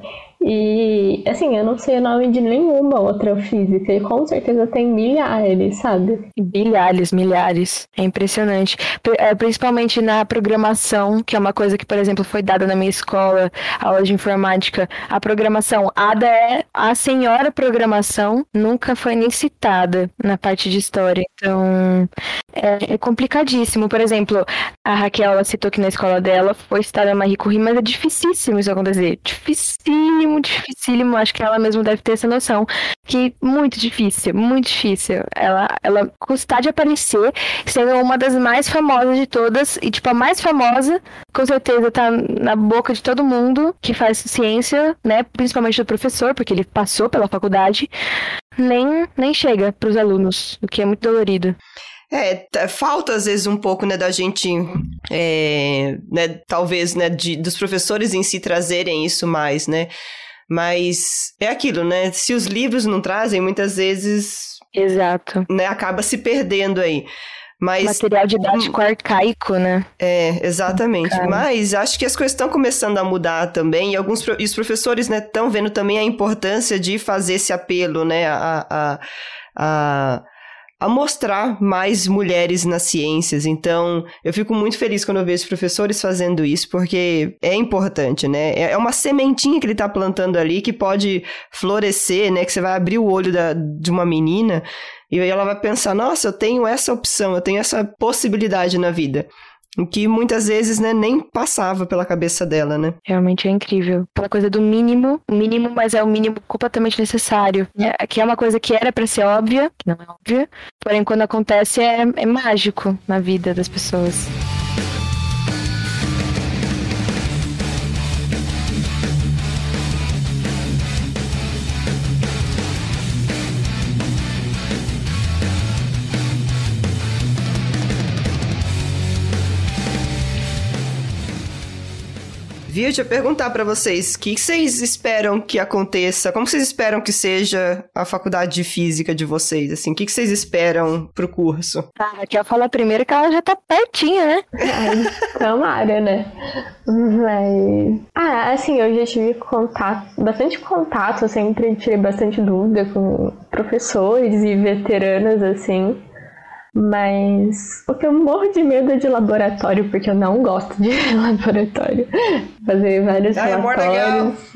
E, assim, eu não sei o nome de nenhuma outra física, e com certeza tem milhares, sabe? Milhares, milhares. É impressionante. É, principalmente na programação, que é uma coisa que, por exemplo, foi dada na minha escola, aula de informática. A programação, ADA é a senhora programação, nunca foi nem citada na parte de história. Então, é, é complicadíssimo. Por exemplo, a Raquel, ela citou que na escola dela foi citada Marie Curie, mas é dificíssimo isso acontecer. Dificílimo dificílimo, acho que ela mesmo deve ter essa noção, que muito difícil, muito difícil. Ela, ela custar de aparecer, sendo uma das mais famosas de todas, e tipo, a mais famosa, com certeza tá na boca de todo mundo que faz ciência, né, principalmente do professor, porque ele passou pela faculdade, nem, nem chega para os alunos, o que é muito dolorido. É, falta às vezes um pouco, né, da gente, é, né, talvez, né, de, dos professores em si trazerem isso mais, né, mas é aquilo, né? Se os livros não trazem, muitas vezes. Exato. Né, acaba se perdendo aí. Mas, Material didático hum, arcaico, né? É, exatamente. Mas acho que as coisas estão começando a mudar também, e alguns e os professores estão né, vendo também a importância de fazer esse apelo, né? A, a, a, a mostrar mais mulheres nas ciências. Então, eu fico muito feliz quando eu vejo professores fazendo isso, porque é importante, né? É, é uma sementinha que ele está plantando ali que pode florescer, né? Que você vai abrir o olho da, de uma menina e aí ela vai pensar: nossa, eu tenho essa opção, eu tenho essa possibilidade na vida. O que muitas vezes, né, nem passava pela cabeça dela, né? Realmente é incrível. Aquela coisa do mínimo, mínimo, mas é o mínimo completamente necessário. É, que é uma coisa que era para ser óbvia, que não é óbvia, porém quando acontece é, é mágico na vida das pessoas. Viu? Deixa eu perguntar para vocês, o que vocês esperam que aconteça? Como vocês esperam que seja a faculdade de física de vocês? Assim, o que vocês esperam pro curso? Ah, a Raquel fala primeiro que ela já tá pertinho, né? Ai, [laughs] tomara, né? Mas... Ah, assim, eu já tive contato, bastante contato, eu sempre tirei bastante dúvida com professores e veteranos, assim. Mas o que eu morro de medo é de laboratório, porque eu não gosto de [laughs] laboratório. Fazer vários ah, relatórios.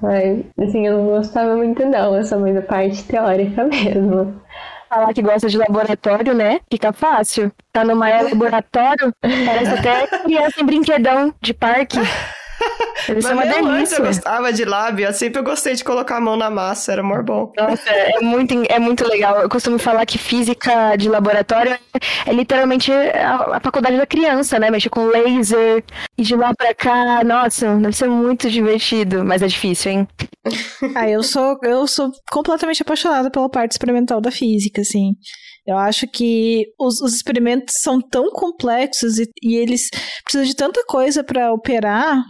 Mas, assim, eu não gostava muito não, eu sou muito da parte teórica [laughs] mesmo. Falar que gosta de laboratório, né? Fica fácil. Tá no maior laboratório, parece até criança em brinquedão de parque. [laughs] Mas é uma delícia. antes eu gostava de lábio, eu sempre gostei de colocar a mão na massa, era mó bom. Nossa, é muito, é muito legal. Eu costumo falar que física de laboratório é literalmente a, a faculdade da criança, né? Mexer com laser e de lá pra cá, nossa, deve ser muito divertido, mas é difícil, hein? [laughs] ah, eu sou, eu sou completamente apaixonada pela parte experimental da física, assim. Eu acho que os, os experimentos são tão complexos e, e eles precisam de tanta coisa para operar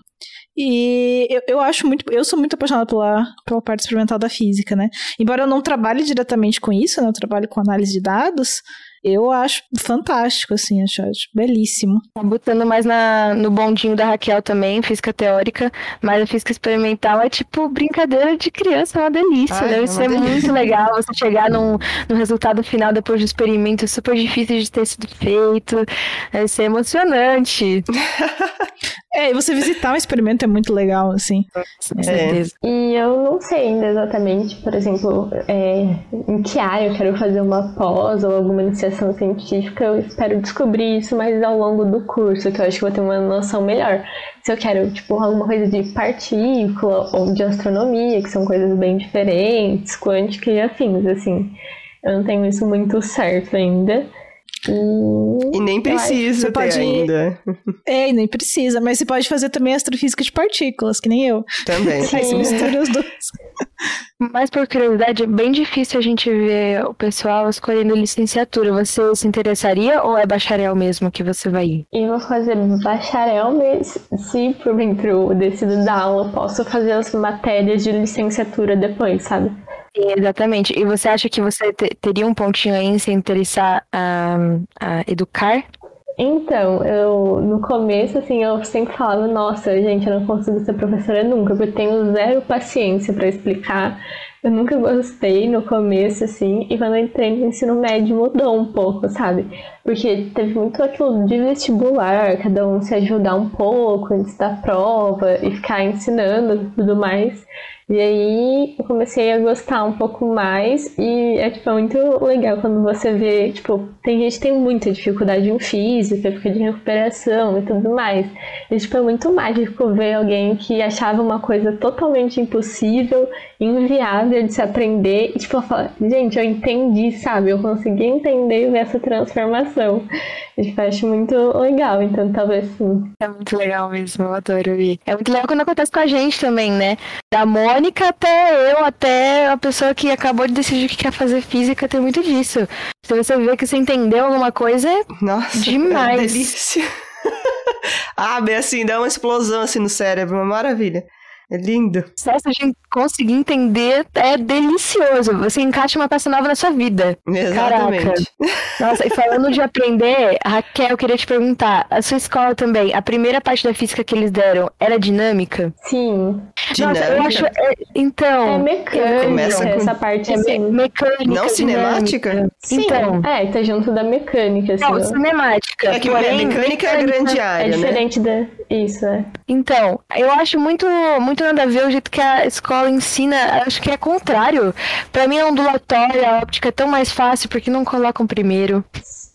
e eu, eu acho muito. Eu sou muito apaixonada pela, pela parte experimental da física, né? Embora eu não trabalhe diretamente com isso, né? Eu trabalho com análise de dados. Eu acho fantástico, assim, acho, acho belíssimo. Tá botando mais na, no bondinho da Raquel também, física teórica, mas a física experimental é tipo brincadeira de criança, é uma delícia. Ai, Deve é ser delícia. muito legal você chegar num, num resultado final depois de um experimento super difícil de ter sido feito. Deve ser emocionante. [laughs] É, e você visitar um experimento é muito legal, assim. Com é. certeza. É. E eu não sei ainda exatamente, por exemplo, é, em que área eu quero fazer uma pós ou alguma iniciação científica. Eu espero descobrir isso mais ao longo do curso, que eu acho que vou ter uma noção melhor. Se eu quero, tipo, alguma coisa de partícula ou de astronomia, que são coisas bem diferentes, quântica e afins, assim. Eu não tenho isso muito certo ainda. E nem precisa ter pode... ainda. É, e nem precisa, mas você pode fazer também astrofísica de partículas, que nem eu. Também. Aí você mistura os dois. [laughs] Mas por curiosidade, é bem difícil a gente ver o pessoal escolhendo licenciatura. Você se interessaria ou é bacharel mesmo que você vai ir? Eu vou fazer bacharel, mas se por dentro eu decido dar aula, eu posso fazer as matérias de licenciatura depois, sabe? Sim, exatamente. E você acha que você te- teria um pontinho aí em se interessar a, a educar? Então, eu no começo, assim, eu sempre falava, nossa, gente, eu não consigo ser professora nunca, porque eu tenho zero paciência para explicar. Eu nunca gostei no começo, assim, e quando eu entrei no ensino médio mudou um pouco, sabe? Porque teve muito aquilo de vestibular, cada um se ajudar um pouco antes da prova e ficar ensinando e tudo mais. E aí eu comecei a gostar um pouco mais e é tipo é muito legal quando você vê, tipo, tem gente que tem muita dificuldade em física, fica de recuperação e tudo mais. E tipo, é muito mágico ver alguém que achava uma coisa totalmente impossível, inviável de se aprender e tipo, gente, eu entendi, sabe? Eu consegui entender e essa transformação. E, tipo, eu acho muito legal, então talvez sim. É muito legal mesmo, eu adoro ir. É muito legal quando acontece com a gente também, né? Da Mônica até eu, até a pessoa que acabou de decidir que quer fazer física, tem muito disso. Se você vê que você entendeu alguma coisa, é Nossa, Demais. [laughs] é delícia. Abre assim, dá uma explosão assim no cérebro, uma maravilha. É lindo. o processo de conseguir entender é delicioso. Você encaixa uma peça nova na sua vida. Exatamente. Nossa, e falando de aprender, Raquel, eu queria te perguntar, a sua escola também, a primeira parte da física que eles deram era dinâmica? Sim. Nossa, eu Dinâmica. acho. é, então. É mecânica Começa com- essa parte é me- sim. mecânica. Não cinemática? dinâmica. Sim, Então. é, tá junto da mecânica, assim. Não, cinemática. É que a porém, mecânica é a grande É área, né? diferente da. Isso, é. Então, eu acho muito, muito nada a ver o jeito que a escola ensina. Acho que é contrário. Pra mim, a ondulatória, a óptica é tão mais fácil porque não colocam primeiro.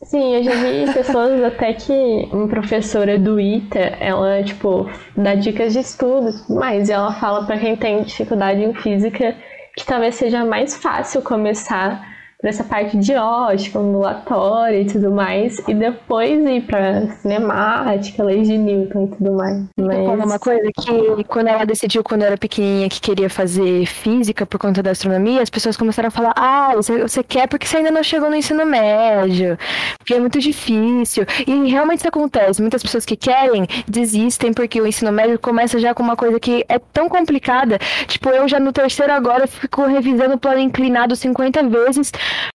Sim, eu já vi pessoas até que uma professora do ITA, ela, tipo, dá dicas de estudo e ela fala pra quem tem dificuldade em física que talvez seja mais fácil começar por essa parte de ótica, ondulatória e tudo mais, e depois ir pra cinemática, leis de Newton e tudo mais. Falar uma Mas coisa que quando ela decidiu, quando era pequenininha, que queria fazer física por conta da astronomia, as pessoas começaram a falar: Ah, você, você quer porque você ainda não chegou no ensino médio, porque é muito difícil. E realmente isso acontece. Muitas pessoas que querem desistem porque o ensino médio começa já com uma coisa que é tão complicada. Tipo, eu já no terceiro agora fico revisando o plano inclinado 50 vezes,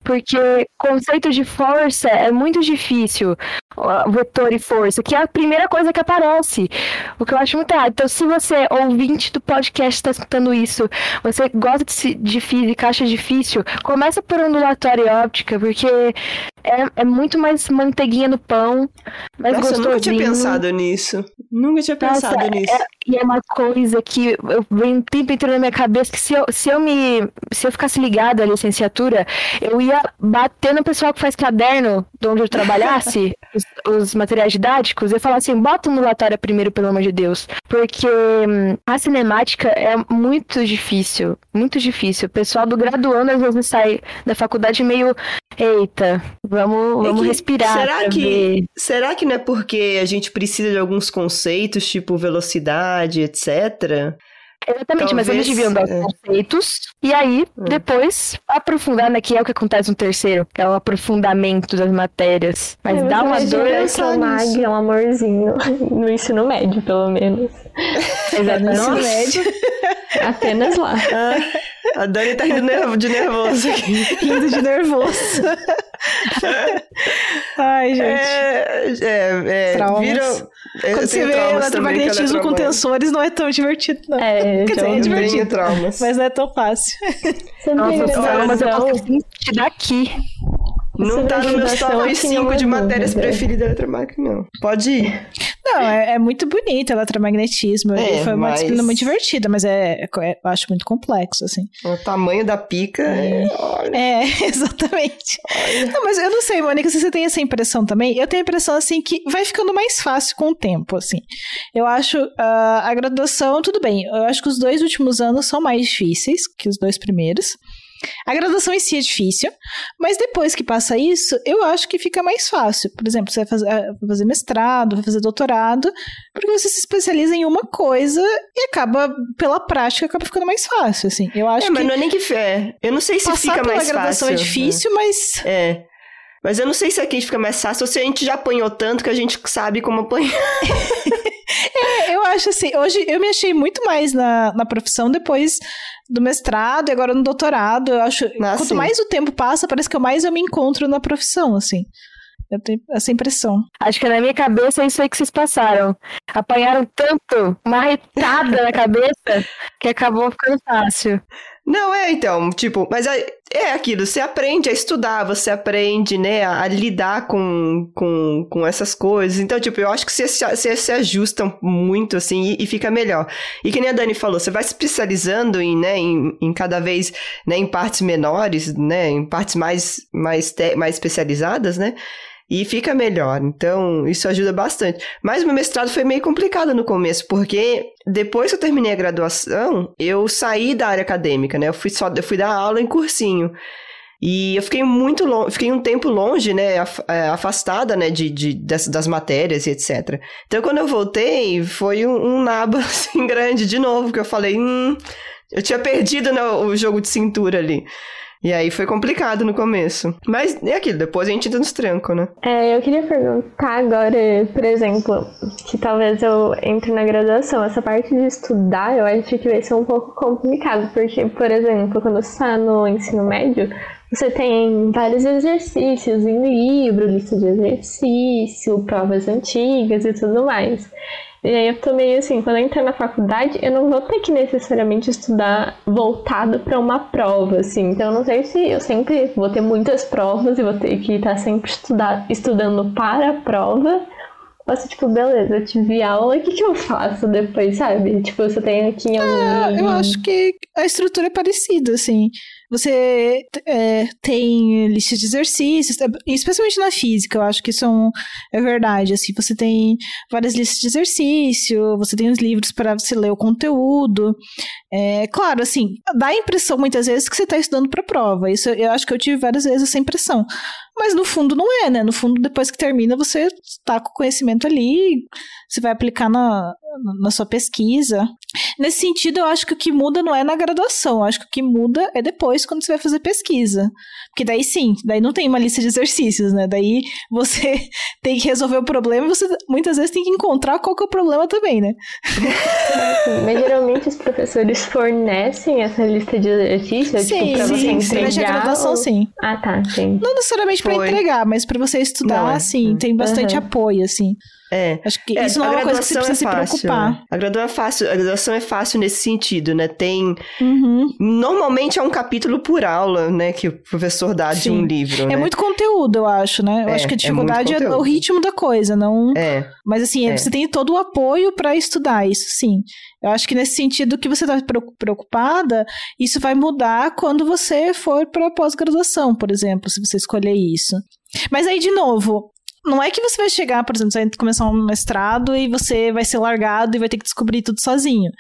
porque conceito de força é muito difícil. Vetor e força, que é a primeira coisa que aparece. O que eu acho muito errado. Então, se você, ouvinte do podcast, está escutando isso, você gosta de, de física, acha difícil, começa por ondulatória e óptica, porque é, é muito mais manteiguinha no pão, mais Nossa, eu nunca tinha pensado nisso. Nunca tinha Nossa, pensado nisso. E é uma coisa que eu, vem o tempo inteiro na minha cabeça que se eu, se eu me. Se eu ficasse ligada à licenciatura, eu ia bater no pessoal que faz caderno de onde eu trabalhasse, [laughs] os, os materiais didáticos, e falar assim, bota ondulatória primeiro, pelo amor de Deus. Porque hum, a cinemática é muito difícil. Muito difícil. O pessoal do graduando às vezes sai da faculdade meio. Eita, vamos, É vamos que- respirar. será que- ver." Será que não é porque a gente precisa de alguns conceitos, tipo velocidade, etc? Exatamente, mas Talvez, eles deviam dar os é. conceitos e aí depois aprofundar, né? Que é o que acontece no terceiro, que é o aprofundamento das matérias. Mas É, dá uma dor. o Mag é um amorzinho [laughs] no ensino médio, pelo menos. É, no ensino médio. Apenas lá. Ah, a Dani tá rindo nervo- de nervoso aqui. [laughs] Rindo de nervoso. Ai, gente. É, é, é, viram... eu Quando você vê eletromagnetismo com tensores, não é tão divertido, não. É, Quer dizer, é divertido. traumas. Mas não é tão fácil. você não tem Nossa, os traumas eu posso sentir daqui. Não Sobre tá no meu top eu tinha 5 de uma matérias dúvida. preferidas da eletromáquina, não. Pode ir. Não, é, é muito bonito eletromagnetismo. É, foi uma mas- disciplina muito divertida, mas é, é- eu acho muito complexo, assim. O tamanho da pica é... olha. É, [laughs] exatamente. Não, mas eu não sei, Mônica, se você tem essa impressão também. Eu tenho a impressão, assim, que vai ficando mais fácil com o tempo, assim. Eu acho ah, a graduação, tudo bem. Eu acho que os dois últimos anos são mais difíceis que os dois primeiros. A graduação em si é difícil, mas depois que passa isso, eu acho que fica mais fácil. Por exemplo, você vai fazer, vai fazer mestrado, vai fazer doutorado, porque você se especializa em uma coisa e acaba, pela prática, acaba ficando mais fácil, assim. Eu acho é, mas que não é nem que é. Eu não sei se passar fica pela mais graduação fácil. é difícil, mas É. Mas eu não sei se aqui fica mais fácil ou se a gente já apanhou tanto que a gente sabe como apanhar. [laughs] eu acho assim, hoje eu me achei muito mais na, na profissão depois do mestrado e agora no doutorado. Eu acho, Ah, quanto sim. mais o tempo passa, parece que eu mais eu me encontro na profissão, assim. Eu tenho essa impressão. Acho que na minha cabeça é isso aí que vocês passaram. Apanharam tanto, uma retada na cabeça, que acabou ficando fácil. Não, é, então, tipo, mas é, é aquilo, você aprende a estudar, você aprende, né, a, a lidar com, com, com essas coisas. Então, tipo, eu acho que você, se- você se ajusta muito, assim, e, e fica melhor. E que nem a Dani falou, você vai se especializando em, né, em, em cada vez, né, em partes menores, né, em partes mais, mais, te- mais especializadas, né, e fica melhor. Então, isso ajuda bastante. Mas meu mestrado foi meio complicado no começo, porque depois que eu terminei a graduação, eu saí da área acadêmica, né? Eu fui só eu fui dar aula em cursinho. E eu fiquei muito longe, fiquei um tempo longe, né, eh, afastada, né, de, de, das, das matérias e etc. Então, quando eu voltei, foi um, um nabo, [laughs] assim, grande de novo, que eu falei, hum, eu tinha perdido né, o jogo de cintura ali. E aí foi complicado no começo. Mas é aquilo, depois a gente entra nos trancos, né? É, eu queria perguntar agora, por exemplo, que talvez eu entre na graduação. Essa parte de estudar eu acho que vai ser um pouco complicado, porque, por exemplo, quando você está no ensino médio, você tem vários exercícios em livro, lista de exercício, provas antigas e tudo mais. E aí eu meio assim, quando eu entrar na faculdade, eu não vou ter que necessariamente estudar voltado para uma prova, assim. Então eu não sei se eu sempre vou ter muitas provas e vou ter que estar sempre estudar, estudando para a prova. Ou se, tipo, beleza, eu tive aula, o que, que eu faço depois, sabe? Tipo, você tem aqui em algum Ah, eu acho que a estrutura é parecida, assim. Você é, tem lista de exercícios, é, especialmente na física, eu acho que isso é, um- é verdade. Assim, você tem várias listas de exercício, você tem os livros para você ler o conteúdo. É, claro, assim, dá a impressão muitas vezes que você está estudando para prova. Isso eu acho que eu tive várias vezes essa impressão. Mas no fundo não é, né? No fundo, depois que termina, você está com o conhecimento ali, você vai aplicar na, na sua pesquisa. Nesse sentido, eu acho que o que muda não é na graduação, eu acho que o que muda é depois, quando você vai fazer pesquisa. Porque daí sim, daí não tem uma lista de exercícios, né? Daí [laughs] você tem que resolver o problema e você muitas vezes tem que encontrar qual que é o problema também, né? [laughs] Mas geralmente os professores fornecem essa lista de exercícios, tipo, pra você sim, entregar. durante a graduação, ou- sim. Ah, tá, sim. Não necessariamente para entregar, mas para você estudar, Não, é. assim, tem bastante Uhum. apoio, assim. É. Acho que É, isso não é uma coisa que você precisa é se fácil, preocupar. né? A graduação é fácil, a graduação é fácil nesse sentido, né? Tem Uhum. normalmente é um capítulo por aula, né, que o professor dá de Sim. um livro, É né? muito conteúdo, eu acho, né? Eu É, acho que a é dificuldade é, o ritmo da coisa, não. É. Mas assim, É. você tem todo o apoio para estudar, isso sim. Eu acho que nesse sentido que você está preocupada, isso vai mudar quando você for para pós-graduação, por exemplo, se você escolher isso. Mas aí, de novo, não é que você vai chegar, por exemplo, você vai começar um mestrado e você vai ser largado e vai ter que descobrir tudo sozinho.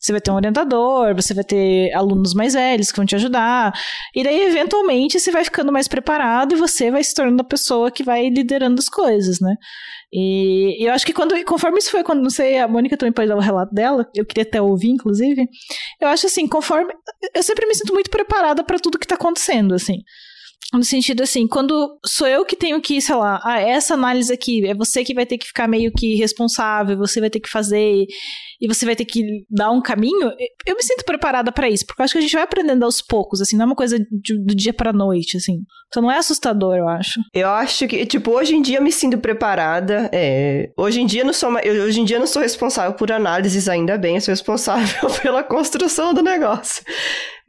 Você vai ter um orientador, você vai ter alunos mais velhos que vão te ajudar. E daí, eventualmente, você vai ficando mais preparado e você vai se tornando a pessoa que vai liderando as coisas, né? E eu acho que quando, conforme isso foi, quando não sei, a Mônica também pode dar o relato dela, eu queria até ouvir, inclusive. Eu acho assim, conforme. Eu sempre me sinto muito preparada para tudo que tá acontecendo, assim. No sentido assim, quando sou eu que tenho que, sei lá, ah, essa análise aqui, é você que vai ter que ficar meio que responsável, você vai ter que fazer e você vai ter que dar um caminho, eu me sinto preparada para isso, porque eu acho que a gente vai aprendendo aos poucos, assim, não é uma coisa de- do dia pra noite, assim. Então não é assustador, eu acho. Eu acho que, tipo, hoje em dia eu me sinto preparada. É, hoje em dia não sou, eu, hoje em dia não sou responsável por análises, ainda bem, eu sou responsável [laughs] pela construção do negócio.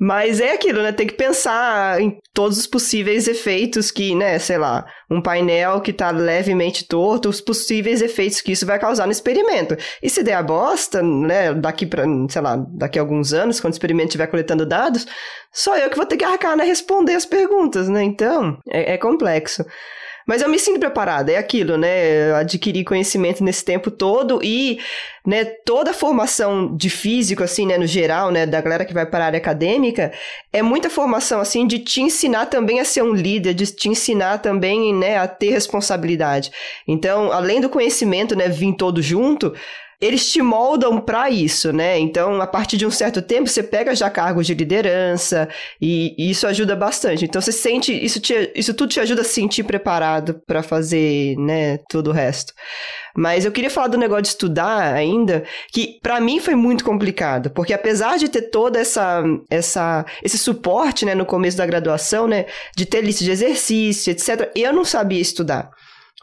Mas é aquilo, né? Tem que pensar em todos os possíveis efeitos que, né, sei lá, um painel que tá levemente torto, os possíveis efeitos que isso vai causar no experimento. E se der a bosta, né, daqui para, sei lá, daqui a alguns anos, quando o experimento estiver coletando dados, só eu que vou ter que arcar, né, responder as perguntas, né? Então, é, é complexo. Mas eu me sinto preparada, é aquilo, né? Eu adquiri conhecimento nesse tempo todo e, né, toda a formação de físico, assim, né, no geral, né, da galera que vai para a área acadêmica, é muita formação, assim, de te ensinar também a ser um líder, de te ensinar também, né, a ter responsabilidade. Então, além do conhecimento, né, vir todo junto, eles te moldam para isso, né? Então, a partir de um certo tempo, você pega já cargos de liderança e, e isso ajuda bastante. Então, você sente isso, te, isso tudo te ajuda a se sentir preparado para fazer, né, todo o resto. Mas eu queria falar do negócio de estudar ainda, que para mim foi muito complicado, porque apesar de ter toda essa, essa esse suporte, né, no começo da graduação, né, de ter lista de exercício, etc, eu não sabia estudar.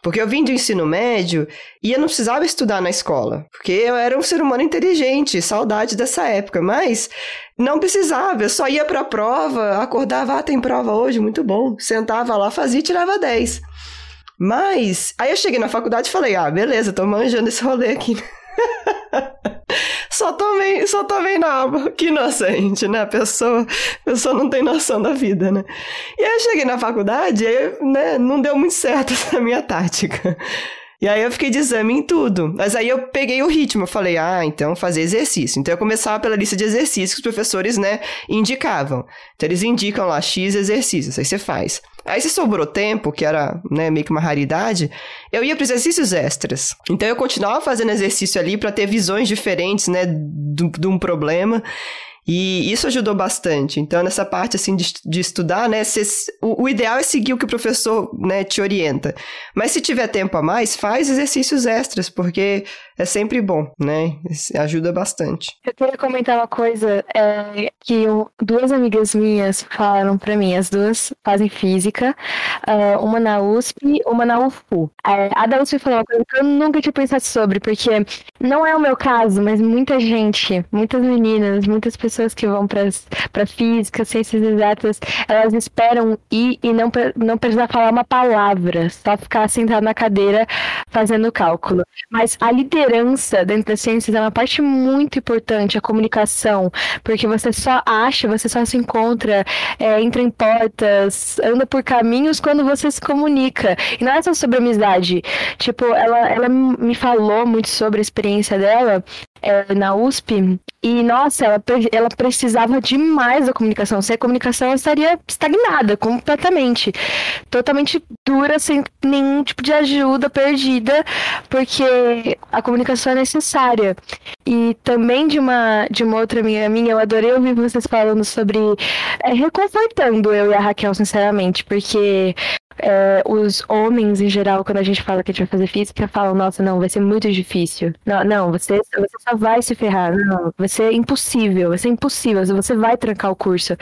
Porque eu vim do ensino médio e eu não precisava estudar na escola. Porque eu era um ser humano inteligente, saudade dessa época. Mas não precisava, eu só ia pra prova, acordava, ah, tem prova hoje, muito bom. Sentava lá, fazia e tirava 10. Mas, aí eu cheguei na faculdade e falei, ah, beleza, tô manjando esse rolê aqui. [laughs] só tomei, só tomei na aba. Que inocente, né? A pessoa, a pessoa não tem noção da vida, né? E aí eu cheguei na faculdade e né, não deu muito certo [laughs] essa minha tática. E aí eu fiquei de exame em tudo. Mas aí eu peguei o ritmo, eu falei, ah, então fazer exercício. Então eu começava pela lista de exercícios que os professores, né, indicavam. Então eles indicam lá X exercícios, aí você faz. Aí se sobrou tempo, que era, né, meio que uma raridade, eu ia para exercícios extras. Então eu continuava fazendo exercício ali para ter visões diferentes, né, de um problema. E isso ajudou bastante. Então, nessa parte, assim, de, de estudar, né, o, o, ideal é seguir o que o professor, né, te orienta. Mas se tiver tempo a mais, faz exercícios extras, porque é sempre bom, né? Ajuda bastante. Eu queria comentar uma coisa é, que duas amigas minhas falaram para mim. As duas fazem física, uh, uma na USP, uma na UFU. É, a da USP falou uma coisa que eu nunca tinha pensado sobre, porque não é o meu caso, mas muita gente, muitas meninas, muitas pessoas que vão para física, ciências exatas, elas esperam ir e não, não precisar falar uma palavra, só ficar sentado na cadeira fazendo cálculo. Mas a liderança liderança dentro das ciências é uma parte muito importante, a comunicação, porque você só acha, você só se encontra, é, entra em portas, anda por caminhos quando você se comunica. E não é só sobre amizade. Tipo, ela, ela me falou muito sobre a experiência dela é, na USP. E, nossa, ela, ela precisava demais da comunicação. Sem a comunicação, ela estaria estagnada completamente. Totalmente dura, sem nenhum tipo de ajuda, perdida, porque a comunicação é necessária. E também de uma, de uma outra amiga minha, eu adorei ouvir vocês falando sobre. É, reconfortando eu e a Raquel, sinceramente, porque é, os homens, em geral, quando a gente fala que a gente vai fazer física, falam, nossa, não, vai ser muito difícil. Não, não você, você só vai se ferrar. Não, vai ser impossível, vai ser impossível, você vai trancar o curso.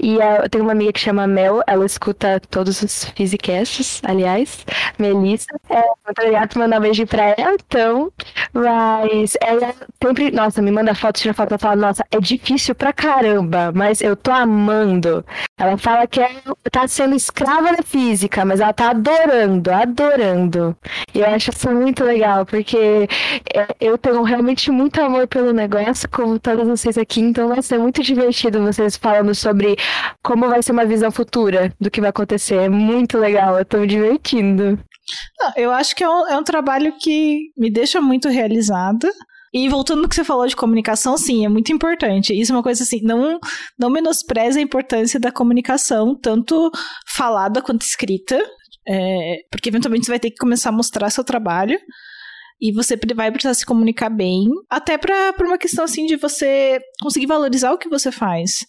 E eu tenho uma amiga que chama Mel, ela escuta todos os Physicasts, aliás, Melissa. É, muito obrigada por mandar um beijo pra ela, então. Mas ela sempre, nossa, me manda foto, tira foto, ela fala, nossa, é difícil pra caramba, mas eu tô amando. Ela fala que ela tá sendo escrava da física, mas ela tá adorando, adorando. E eu acho isso muito legal, porque é, eu tenho realmente muito amor pelo negócio, como todas vocês aqui, então vai ser muito divertido vocês falando sobre como vai ser uma visão futura do que vai acontecer. É muito legal, eu tô me divertindo. Não, eu acho que é um, é um trabalho que me deixa muito realizada. E voltando no que você falou de comunicação, sim, é muito importante. Isso é uma coisa assim, não, não menospreze a importância da comunicação, tanto falada quanto escrita, é, porque eventualmente você vai ter que começar a mostrar seu trabalho. E você vai precisar se comunicar bem, até para uma questão assim de você conseguir valorizar o que você faz.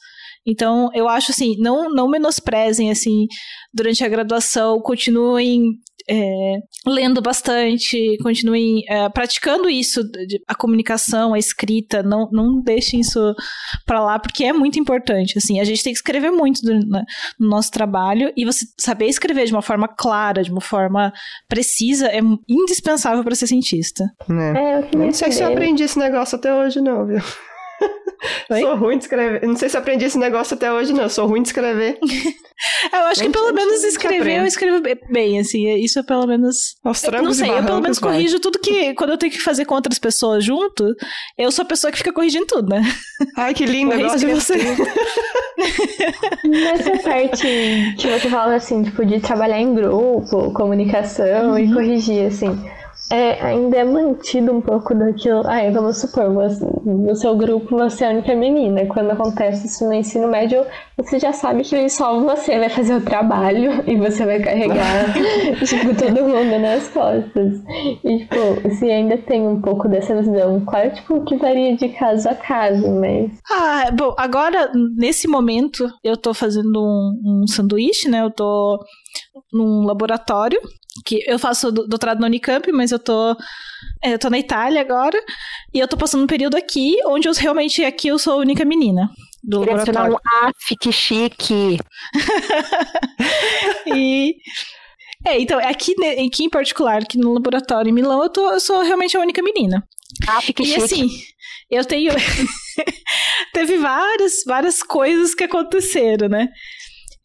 Então, eu acho assim, não, não menosprezem assim durante a graduação, continuem é, lendo bastante, continuem é, praticando isso, a comunicação, a escrita, não, não deixem isso para lá, porque é muito importante, assim, a gente tem que escrever muito do, né, no nosso trabalho, e você saber escrever de uma forma clara, de uma forma precisa, é indispensável para ser cientista. É, é não sei se eu aprendi esse negócio até hoje não, viu? Oi? Sou ruim de escrever. Não sei se aprendi esse negócio até hoje, não. Sou ruim de escrever. [laughs] eu acho que pelo menos escrever eu escrevo bem, assim. Isso é pelo menos. Mostrando não sei, eu pelo menos vai. corrijo tudo que. Quando eu tenho que fazer com outras pessoas junto, eu sou a pessoa que fica corrigindo tudo, né? Ai, que lindo, eu gosto de você. [laughs] Nessa parte que você fala assim, tipo, de trabalhar em grupo, comunicação uhum. e corrigir, assim é, ainda é mantido um pouco daquilo. Ah, vamos supor, você, no seu grupo você é a única menina. Quando acontece isso no ensino médio, você já sabe que só você vai fazer o trabalho [laughs] e você vai carregar [laughs] tipo, todo mundo nas costas. E, tipo, se ainda tem um pouco dessa visão, claro, tipo, que varia de caso a caso, mas. Ah, bom, agora, nesse momento, eu tô fazendo um, um sanduíche, né? Eu tô num laboratório que eu faço doutorado na Unicamp, mas eu tô é, eu tô na Itália agora e eu tô passando um período aqui onde eu realmente aqui eu sou a única menina do Queria laboratório. Um af, que chique. [laughs] e é, então, aqui, aqui em particular, aqui no laboratório em Milão, eu, tô, eu sou realmente a única menina. Ah, que e chique. assim, eu tenho. [laughs] Teve várias, várias coisas que aconteceram, né?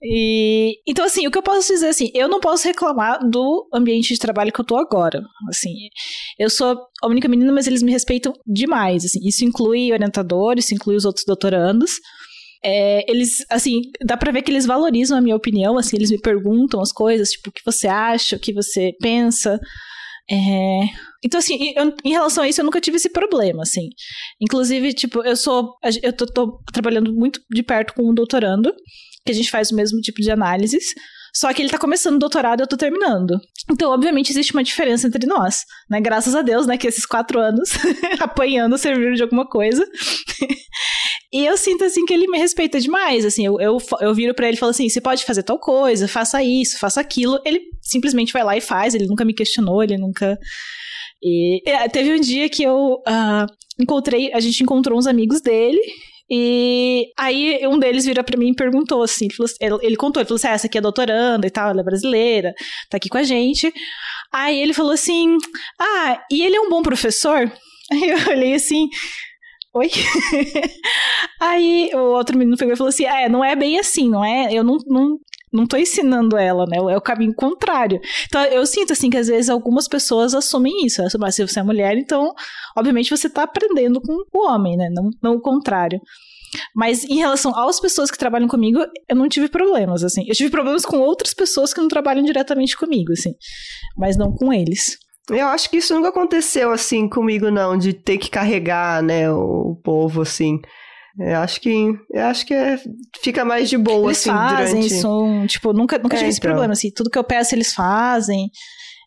E, então, assim, o que eu posso dizer, assim, eu não posso reclamar do ambiente de trabalho que eu tô agora. Assim, eu sou a única menina, mas eles me respeitam demais. Assim, isso inclui orientadores, isso inclui os outros doutorandos. É, eles, assim, dá pra ver que eles valorizam a minha opinião, assim, eles me perguntam as coisas, tipo, o que você acha, o que você pensa. É... Então, assim, eu, em relação a isso, eu nunca tive esse problema, assim. Inclusive, tipo, eu sou. Eu tô, tô trabalhando muito de perto com um doutorando que a gente faz o mesmo tipo de análises. Só que ele tá começando o doutorado e eu tô terminando. Então, obviamente, existe uma diferença entre nós, né? Graças a Deus, né? Que esses quatro anos [laughs] apanhando serviram de alguma coisa. e eu sinto, assim, que ele me respeita demais. Assim, eu, eu, eu viro para ele e falo assim: você pode fazer tal coisa, faça isso, faça aquilo. Ele simplesmente vai lá e faz, ele nunca me questionou, ele nunca. E é, teve um dia que eu uh, encontrei, a gente encontrou uns amigos dele, e aí um deles vira para mim e perguntou assim, ele, falou, ele, contou, ele falou assim, ah, essa aqui é doutoranda e tal, ela é brasileira, tá aqui com a gente. Aí ele falou assim, ah, e ele é um bom professor? [laughs] Aí eu olhei assim, oi? [laughs] aí o outro menino pegou e falou assim, é, não é bem assim, não é, eu não, não, não tô ensinando ela, né? É o caminho contrário. Então, eu sinto, assim, que às vezes algumas pessoas assumem isso. Mas se você é mulher, então, obviamente, você tá aprendendo com o homem, né? Não, não o contrário. Mas em relação às pessoas que trabalham comigo, eu não tive problemas, assim. Eu tive problemas com outras pessoas que não trabalham diretamente comigo, assim. Mas não com eles. Eu acho que isso nunca aconteceu assim comigo, não, de ter que carregar, né, o povo, assim. Eu acho que, eu acho que é, fica mais de boa, eles assim, fazem durante... tipo, nunca, nunca é, tive esse então. problema, assim, tudo que eu peço eles fazem.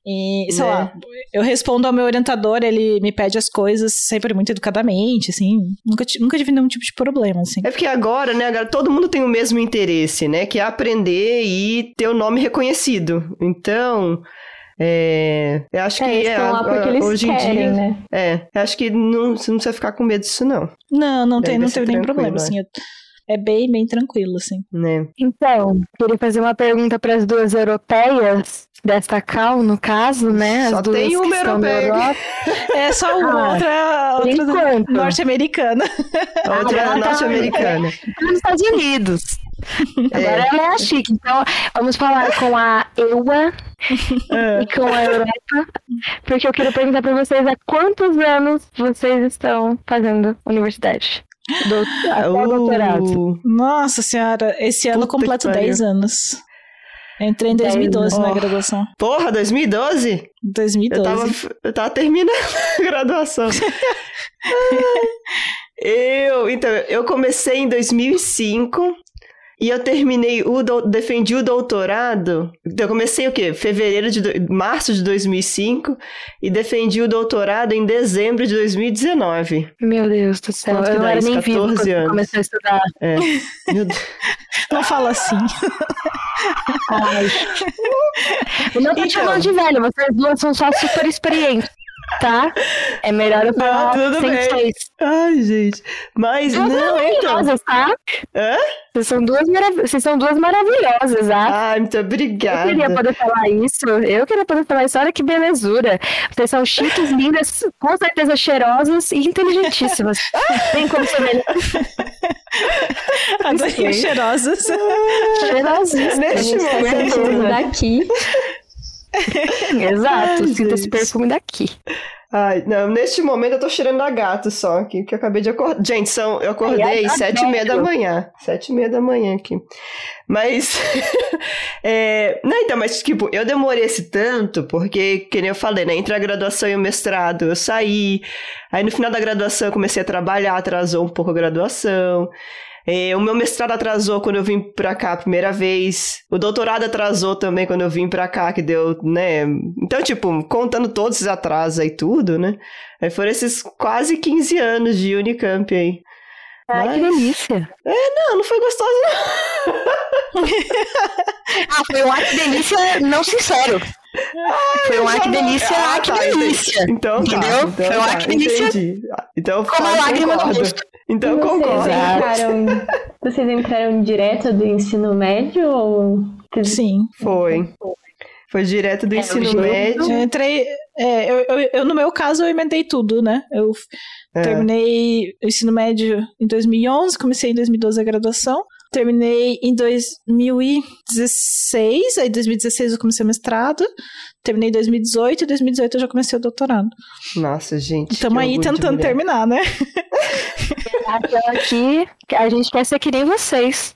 E, sei né? lá, eu respondo ao meu orientador, ele me pede as coisas sempre muito educadamente, assim. Nunca, nunca tive nenhum tipo de problema, assim. É porque agora, né, agora todo mundo tem o mesmo interesse, né? Que é aprender e ter o nome reconhecido. Então, é, eu acho é, que é, lá porque eles hoje querem, em dia, né? É, eu acho que não, você não precisa ficar com medo disso, não. Não, não tem, não teve nenhum problema, assim. É bem, bem tranquilo, assim. Né? Então, queria fazer uma pergunta para as duas europeias desta cal, no caso, né? As só duas tem uma europeia. [laughs] É só uma, ah, outra, outra norte-americana. [laughs] Outra é norte-americana. Nos Estados Unidos. Agora é. ela é a chique. Então, vamos falar com a EUA é. [laughs] e com a Europa, porque eu quero perguntar para vocês há quantos anos vocês estão fazendo universidade? Do, até uh, doutorado. Nossa senhora, esse ano completo 10 anos. Eu entrei em 2012 oh. na graduação. Porra, 2012? 2012. Eu tava, eu tava terminando [laughs] a graduação. [laughs] eu, então, eu comecei em 2005 e eu terminei o do... defendi o doutorado. Então, eu comecei o quê? Fevereiro de do... março de 2005 e defendi o doutorado em dezembro de 2019. Meu Deus do céu, Quanto eu não era nem 14 anos. comecei a estudar. É. Meu Deus. [laughs] Não fala assim. Ai. Eu não tô então... te chamando de velho, vocês duas são só super experientes. Tá? É melhor eu falar Não, tudo sem bem. seis. Ai, gente. Mas Duas não, então. maravilhosas, tá? Hã? Vocês são duas, marav Vocês são duas maravilhosas, tá? Ai, muito Eu obrigada. queria poder falar isso. Eu queria poder falar isso. Olha que belezura. Vocês são chiques, lindas, com certeza cheirosas e inteligentíssimas. [laughs] Tem como ser melhor. Adorei cheirosas. Cheirosíssimas. Neste tá momento. daqui. [laughs] Exato. Ai, Sinta esse perfume daqui. Ai, não, neste momento eu tô cheirando a gato só aqui, que eu acabei de acordar. Gente, são, eu acordei adoro. sete e meia da manhã. Sete e meia da manhã aqui. Mas. [laughs] é, não, então, mas, tipo, eu demorei esse tanto, porque, que nem eu falei, né? Entre a graduação e o mestrado, eu saí. Aí no final da graduação eu comecei a trabalhar, atrasou um pouco a graduação. É, o meu mestrado atrasou quando eu vim pra cá a primeira vez. O doutorado atrasou também quando eu vim pra cá, que deu, né? Então, tipo, contando todos esses atrasos aí tudo, né? Aí foram esses quase 15 anos de Unicamp aí. Ai, que Mas- delícia. Não, não foi gostoso, não. [laughs] Ah, foi um ato de delícia não sincero. Foi um ato de delícia, Ah, que tá, delícia. Então, tá, Entendeu? então Foi um tá, ato de delícia entendi. Então, como a lágrima no concordo. rosto. Então, vocês concordo. Entraram, vocês entraram direto do ensino médio ou Sim. Foi. Foi direto do É, ensino médio. Eu entrei. é, eu, eu, eu, no meu caso, eu emendei tudo, né? Eu É. terminei o ensino médio em 2011, comecei em 2012 a graduação. Terminei em 2016, aí em 2016 eu comecei o mestrado. Terminei em 2018 e em 2018 eu já comecei o doutorado. Nossa, gente. Estamos aí tentando terminar, né? [laughs] Aquela aqui, a gente quer ser que nem vocês.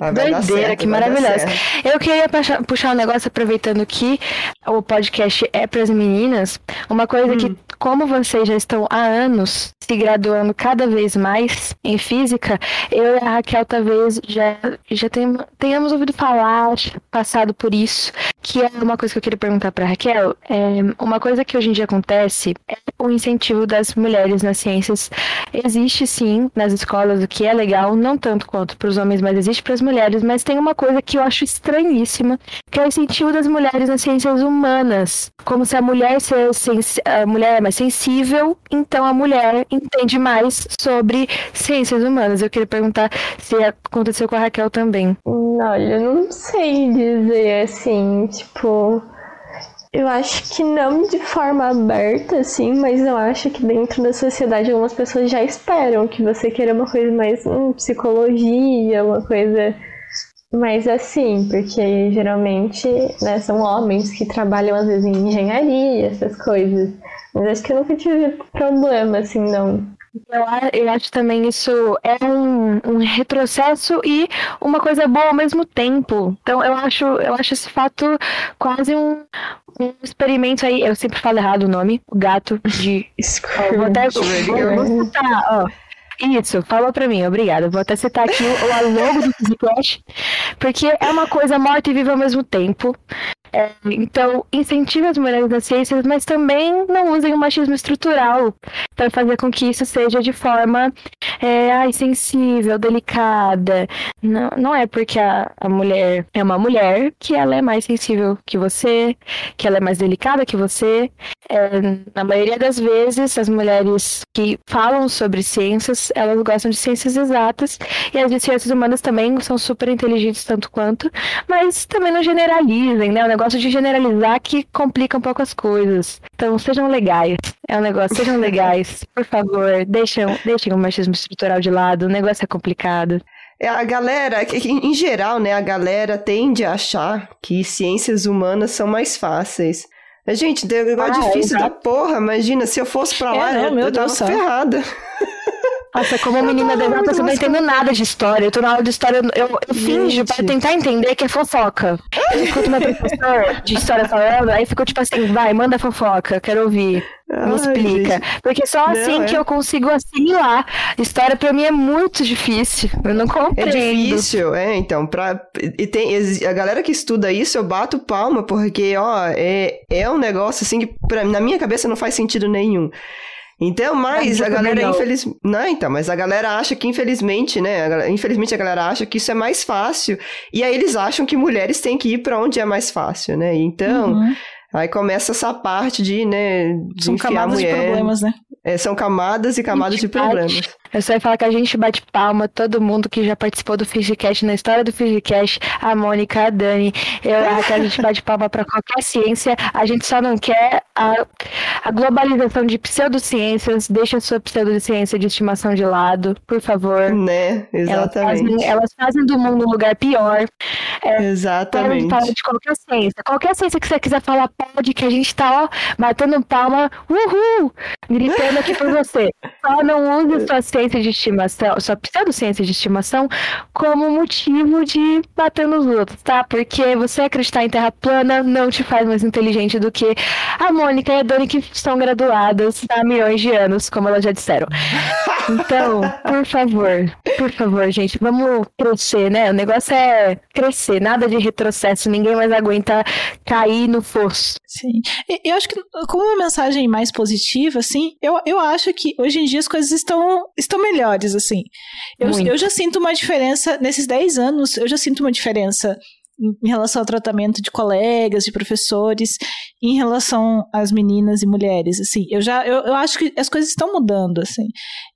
Ah, vai Doideira, certo, que maravilhosa. Eu queria puxar, um negócio, aproveitando que o podcast é para as meninas. Uma coisa Hum. que, como vocês já estão há anos se graduando cada vez mais em física, eu e a Raquel talvez já, já tenhamos ouvido falar, passado por isso, que é uma coisa que eu queria perguntar para Raquel. É, uma coisa que hoje em dia acontece é o incentivo das mulheres nas ciências. Existe sim nas escolas, o que é legal, não tanto quanto para os homens, mas existe para as mulheres. Mas tem uma coisa que eu acho estranhíssima, que é o incentivo das mulheres nas ciências humanas. Como se a mulher, ser a mulher é mais sensível, então a mulher entende mais sobre ciências humanas. Eu queria perguntar se aconteceu com a Raquel também. Olha, eu não sei dizer assim, tipo. Eu acho que não de forma aberta, assim, mas eu acho que dentro da sociedade algumas pessoas já esperam que você queira uma coisa mais hum, psicologia, uma coisa mais assim, porque geralmente né, são homens que trabalham às vezes em engenharia, essas coisas. Mas acho que eu nunca tive problema, assim, não. Eu, a- eu acho também isso é um, um retrocesso e uma coisa boa ao mesmo tempo. Então eu acho, eu acho esse fato quase um, um experimento aí. Eu sempre falo errado o nome, o gato de. [laughs] Ó, vou até vou, vou citar, ó. Isso, falou pra mim, obrigada. Vou até citar aqui o, o logo do Physicast, porque é uma coisa morta e viva ao mesmo tempo. É, então, incentive as mulheres nas ciências, mas também não usem o machismo estrutural para fazer com que isso seja de forma é, ai, sensível, delicada. Não, não é porque a, a mulher é uma mulher que ela é mais sensível que você, que ela é mais delicada que você. É, na maioria das vezes, as mulheres que falam sobre ciências, elas gostam de ciências exatas, e as de ciências humanas também são super inteligentes tanto quanto, mas também não generalizem, né? O negócio de generalizar que complica um pouco as coisas. Então, sejam legais. É um negócio, sejam [laughs] legais. Por favor, deixem, deixem o machismo estrutural de lado, o negócio é complicado. É, A galera, em geral, né, a galera tende a achar que ciências humanas são mais fáceis. Mas, Gente, um negócio Ah, difícil exato. da porra. Imagina, se eu fosse pra É, lá, não, eu, eu tava Deus ferrada. [laughs] Nossa, como menina não, exatas, eu não entendo nada de história. Eu tô na aula de história, eu, eu finjo pra tentar entender que é fofoca. Eu escuto meu professor de história falando, aí ficou tipo assim, vai, manda fofoca, quero ouvir. Me Ai, explica. gente. Porque só Não, assim é. que eu consigo assimilar. História pra mim é muito difícil. Eu não É compreendo. difícil, é, então, pra, e tem, a galera que estuda isso, eu bato palma, porque, ó, é, é um negócio, assim, que pra, na minha cabeça não faz sentido nenhum. Então, mas Ah, a galera, não. infeliz... Não, então, mas a galera acha que, infelizmente, né, infelizmente a galera acha que isso é mais fácil, e aí eles acham que mulheres têm que ir pra onde é mais fácil, né, então... Uhum. Aí começa essa parte de, né, de São camadas mulher. de problemas, né? É, são camadas e camadas de bate. problemas. Eu só ia falar que a gente bate palma, todo mundo que já participou do Fizicast, na história do Fizicast, a Mônica, a Dani, eu, a Raquel, a gente [laughs] bate palma pra qualquer ciência, a gente só não quer a, a globalização de pseudociências, deixa a sua pseudociência de estimação de lado, por favor. Né? Elas Exatamente. fazem, elas fazem do mundo um lugar pior. Para de Exatamente. falar de qualquer ciência. Qualquer ciência que você quiser falar, pode, que a gente tá, ó, batendo palma, uhul, gritando aqui por você. [laughs] Só não use sua ciência de estimação, sua pseudociência de estimação, como motivo de bater nos outros, tá? Porque você acreditar em terra plana não te faz mais inteligente do que a Mônica e a Dani, que são graduadas há milhões de anos, como elas já disseram. Então, por favor, por favor, gente, vamos crescer, né? O negócio é crescer, nada de retrocesso, ninguém mais aguenta cair no fosso. Sim. Eu acho que, como uma mensagem mais positiva, assim, eu, eu acho que hoje em dia as coisas estão, estão melhores, assim. Eu, Muito. eu já sinto uma diferença, nesses 10 anos, eu já sinto uma diferença em em relação ao tratamento de colegas, de professores, em relação às meninas e mulheres, assim. Eu já, eu, eu acho que as coisas estão mudando, assim.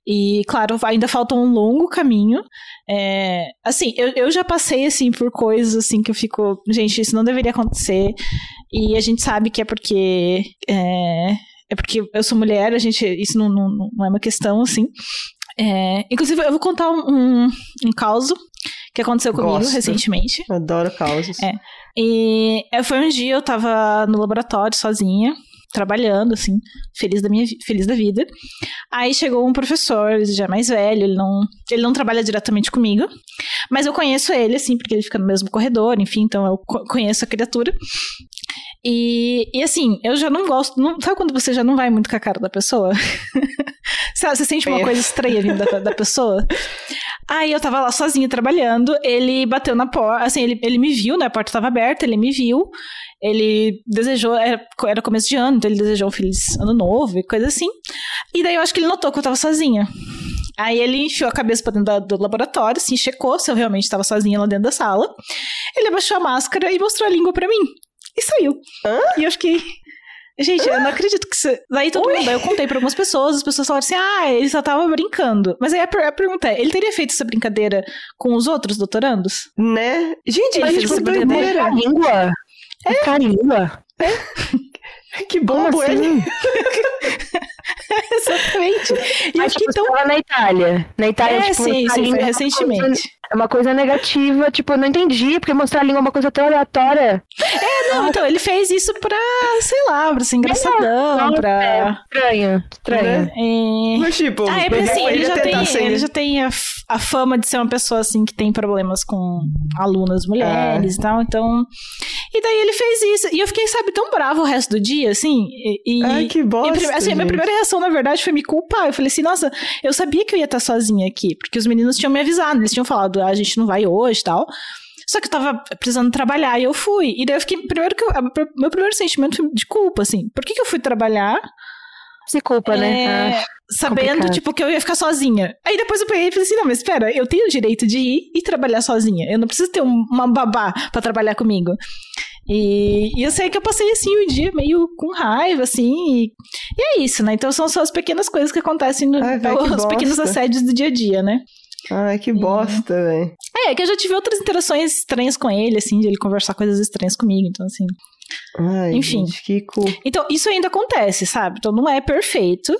E, claro, ainda falta um longo caminho. É, assim, eu, eu já passei, assim, por coisas, assim, que eu fico... Gente, isso não deveria acontecer. E a gente sabe que é porque... É, é porque eu sou mulher, a gente... Isso não, não, não é uma questão, assim. É, inclusive, eu vou contar um, um, um caos que aconteceu comigo Gosto. recentemente. Adoro causos. É. E é, foi um dia eu tava no laboratório sozinha, trabalhando, assim, feliz da minha feliz da vida. Aí chegou um professor, ele já é mais velho, ele não, ele não trabalha diretamente comigo, mas eu conheço ele, assim, porque ele fica no mesmo corredor, enfim, então eu co- conheço a criatura. E, e assim, eu já não gosto. Não, sabe quando você já não vai muito com a cara da pessoa? [laughs] Sabe, você sente uma É. coisa estranha vindo da, da pessoa? Aí eu tava lá sozinha trabalhando, ele bateu na porta, assim, ele, ele me viu, né? A porta tava aberta, ele me viu. Ele desejou, era, era começo de ano, então ele desejou um feliz ano novo e coisa assim. E daí eu acho que ele notou que eu tava sozinha. Aí ele enfiou a cabeça pra dentro do laboratório, assim, checou se eu realmente estava sozinha lá dentro da sala. Ele abaixou a máscara e mostrou a língua pra mim. E saiu. E eu fiquei. Gente, eu não acredito que você. Daí todo mundo. Daí eu contei pra algumas pessoas, as pessoas falaram assim: ah, ele só tava brincando. Mas aí a, per- a pergunta é: ele teria feito essa brincadeira com os outros doutorandos? Né? Gente, Ele que fez essa doideira. A língua? É? A língua? Que Como bobo ele. assim? [laughs] Exatamente. E eu Mas, fiquei tipo, tão. você tava na Itália. Na Itália, É, tipo, sim, a sim, foi é uma recentemente. É uma coisa negativa, tipo, eu não entendi, porque mostrar a língua é uma coisa tão aleatória. Não, então ele fez isso pra, sei lá, pra ser engraçadão, Nossa, pra. Estranho, estranho. Né? É... Mas, tipo, Ah, é porque assim, ele ia já, tem, ser- ele já tem a, a fama de ser uma pessoa assim que tem problemas com alunas mulheres e tal, então. E daí ele fez isso. E eu fiquei, sabe, tão bravo o resto do dia, assim. E, e- Ai, que e bosta, prime- assim, a minha primeira reação, na verdade, foi me culpar. Eu falei assim, nossa, eu sabia que eu ia estar sozinha aqui, porque os meninos tinham me avisado, eles tinham falado, ah, a gente não vai hoje e tal. Só que eu tava precisando trabalhar e eu fui. E daí eu fiquei. Primeiro que eu, meu primeiro sentimento foi de culpa, assim. Por que, que eu fui trabalhar Se culpa, né? é, Ah, sabendo, complicado. tipo, que eu ia ficar sozinha. Aí depois eu peguei e falei assim, não, mas espera, eu tenho o direito de ir e trabalhar sozinha. Eu não preciso ter um- uma babá pra trabalhar comigo. E, e eu sei que eu passei, assim, o dia meio com raiva, assim, e, e é isso, né? Então são só as pequenas coisas que acontecem, no, Ai, [laughs] pequenos assédios do dia a dia, né? Ai, que bosta, velho. É, que eu já tive outras interações estranhas com ele, assim, de ele conversar coisas estranhas comigo, então assim... Ai, Enfim. gente, que cu. Então, isso ainda acontece, sabe? Então não é perfeito.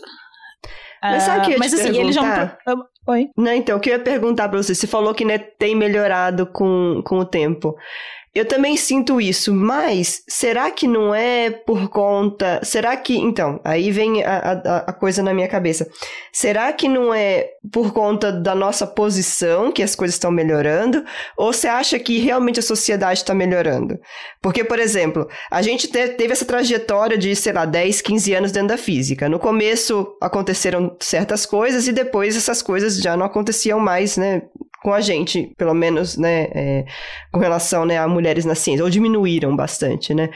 Mas sabe o que eu ia mas te assim, ele já. é perguntar? Oi. Não, então, o que eu ia perguntar pra você? Você falou que né, tem melhorado com, com o tempo. Eu também sinto isso, mas será que não é por conta. Será que. Então, aí vem a, a, a coisa na minha cabeça. Será que não é por conta da nossa posição que as coisas estão melhorando? Ou você acha que realmente a sociedade está melhorando? Porque, por exemplo, a gente te- teve essa trajetória de, sei lá, 10, 15 anos dentro da física. No começo aconteceram certas coisas e depois essas coisas já não aconteciam mais, né? Com a gente, pelo menos, né? é, com relação né, a mulheres na ciência, ou diminuíram bastante, né?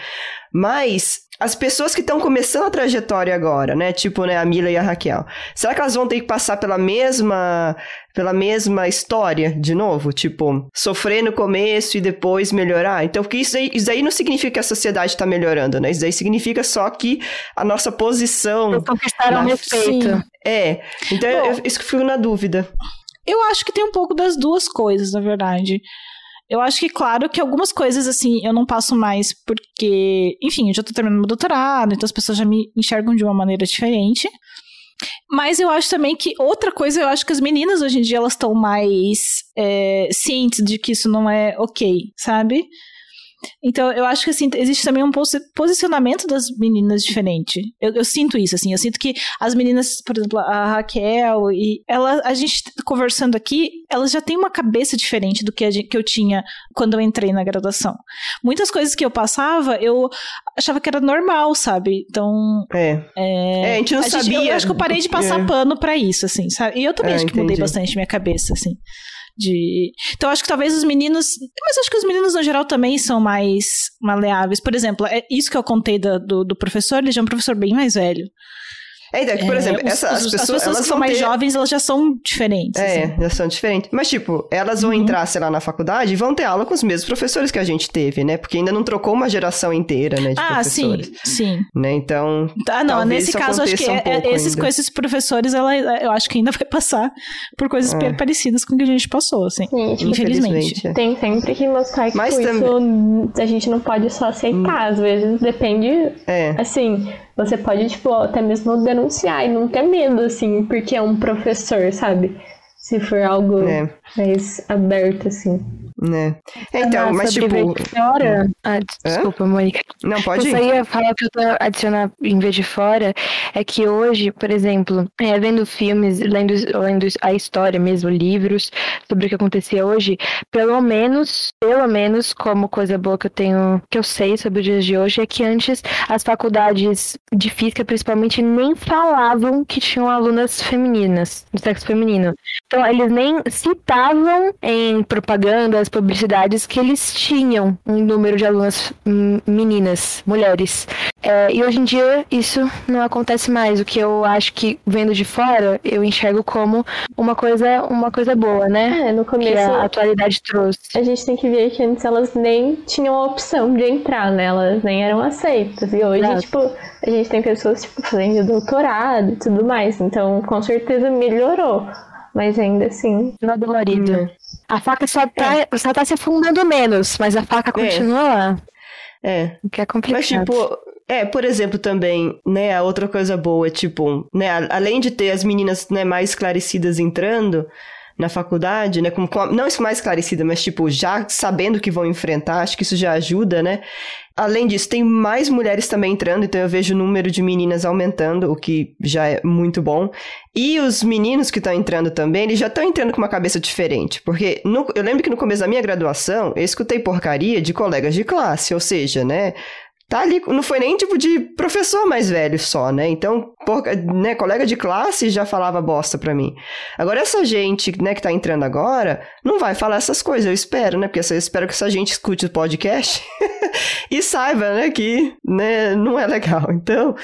Mas as pessoas que estão começando a trajetória agora, né? Tipo, né, a Mila e a Raquel. Será que elas vão ter que passar pela mesma pela mesma história de novo? Tipo, sofrer no começo e depois melhorar? Então, porque isso aí, isso aí não significa que a sociedade está melhorando, né? Isso aí significa só que a nossa posição. Conquistaram na... respeito. É. Então, Bom, eu, isso que fico na dúvida. Eu acho que tem um pouco das duas coisas, na verdade. Eu acho que, claro, que algumas coisas, assim, eu não passo mais porque, enfim, eu já tô terminando meu doutorado, então as pessoas já me enxergam de uma maneira diferente. Mas eu acho também que outra coisa, eu acho que as meninas hoje em dia elas estão mais é, cientes de que isso não é ok, sabe? Então, eu acho que assim, existe também um posicionamento das meninas diferente. Eu, eu, sinto isso, assim. Eu sinto que as meninas, por exemplo, a Raquel e ela, a gente conversando aqui, elas já têm uma cabeça diferente do que, a que eu tinha quando eu entrei na graduação. Muitas coisas que eu passava, eu achava que era normal, sabe? Então. É. É, é a gente não a sabia. Gente, eu acho que eu parei de passar é. pano para isso, assim, sabe? E eu também é, acho que entendi. mudei bastante minha cabeça, assim de. Então acho que talvez os meninos, mas acho que os meninos no geral também são mais maleáveis. Por exemplo, é isso que eu contei do, do, do professor, ele já é um professor bem mais velho. É, então, por é, exemplo, essa, as, pessoas, as pessoas elas que são mais ter... jovens, elas já são diferentes. É, assim. já são diferentes. Mas, tipo, elas vão uhum. entrar, sei lá, na faculdade e vão ter aula com os mesmos professores que a gente teve, né? Porque ainda não trocou uma geração inteira, né? De ah, professores. sim, sim. Né? Então. Ah, não, nesse caso, acho que um é, esses, com esses professores, ela, eu acho que ainda vai passar por coisas é. parecidas com o que a gente passou, assim. Sim, tipo, infelizmente. Tem sempre que mostrar que Mas tipo, também... isso a gente não pode só aceitar. Hum. Às vezes depende. É. Assim você pode, tipo, até mesmo denunciar e não ter medo, assim, porque é um professor, sabe? Se for algo é. Mais aberto, assim. Né? Então, mas tipo. Fora... Ah, desculpa, Mônica. Não, pode eu ir. Eu ia falar que eu tô adicionando em vez de fora é que hoje, por exemplo, é, vendo filmes, lendo, lendo a história mesmo, livros sobre o que acontecia hoje, pelo menos, pelo menos, como coisa boa que eu tenho, que eu sei sobre os dias de hoje, é que antes as faculdades de física, principalmente, nem falavam que tinham alunas femininas, do sexo feminino. Então, eles nem citavam em propagandas, publicidades que eles tinham um número de alunas meninas, mulheres. É, e hoje em dia isso não acontece mais. O que eu acho que vendo de fora eu enxergo como uma coisa, uma coisa boa, né? É, no começo que a atualidade trouxe. A gente tem que ver que antes elas nem tinham a opção de entrar, né? Elas nem eram aceitas. E hoje, Exato. tipo, a gente tem pessoas tipo fazendo doutorado e tudo mais. Então, com certeza melhorou mas ainda assim. Não é dolorido. Hum. A faca só tá, é. só tá se afundando menos, mas a faca é. continua lá. É. O que é complicado. Mas, tipo, é, por exemplo, também, né, a outra coisa boa é, tipo, né, além de ter as meninas, né, mais esclarecidas entrando na faculdade, né, com, com não isso mais esclarecida, mas, tipo, já sabendo que vão enfrentar, acho que isso já ajuda, né, Além disso, tem mais mulheres também entrando, então eu vejo o número de meninas aumentando, o que já é muito bom. E os meninos que estão entrando também, eles já estão entrando com uma cabeça diferente. Porque no, eu lembro que no começo da minha graduação, eu escutei porcaria de colegas de classe, ou seja, né? Tá ali, não foi nem tipo de professor mais velho só, né? Então, por, né, colega de classe já falava bosta pra mim. Agora, essa gente, né, que tá entrando agora, não vai falar essas coisas, eu espero, né? Porque eu espero que essa gente escute o podcast [laughs] e saiba, né, que né, não é legal. Então,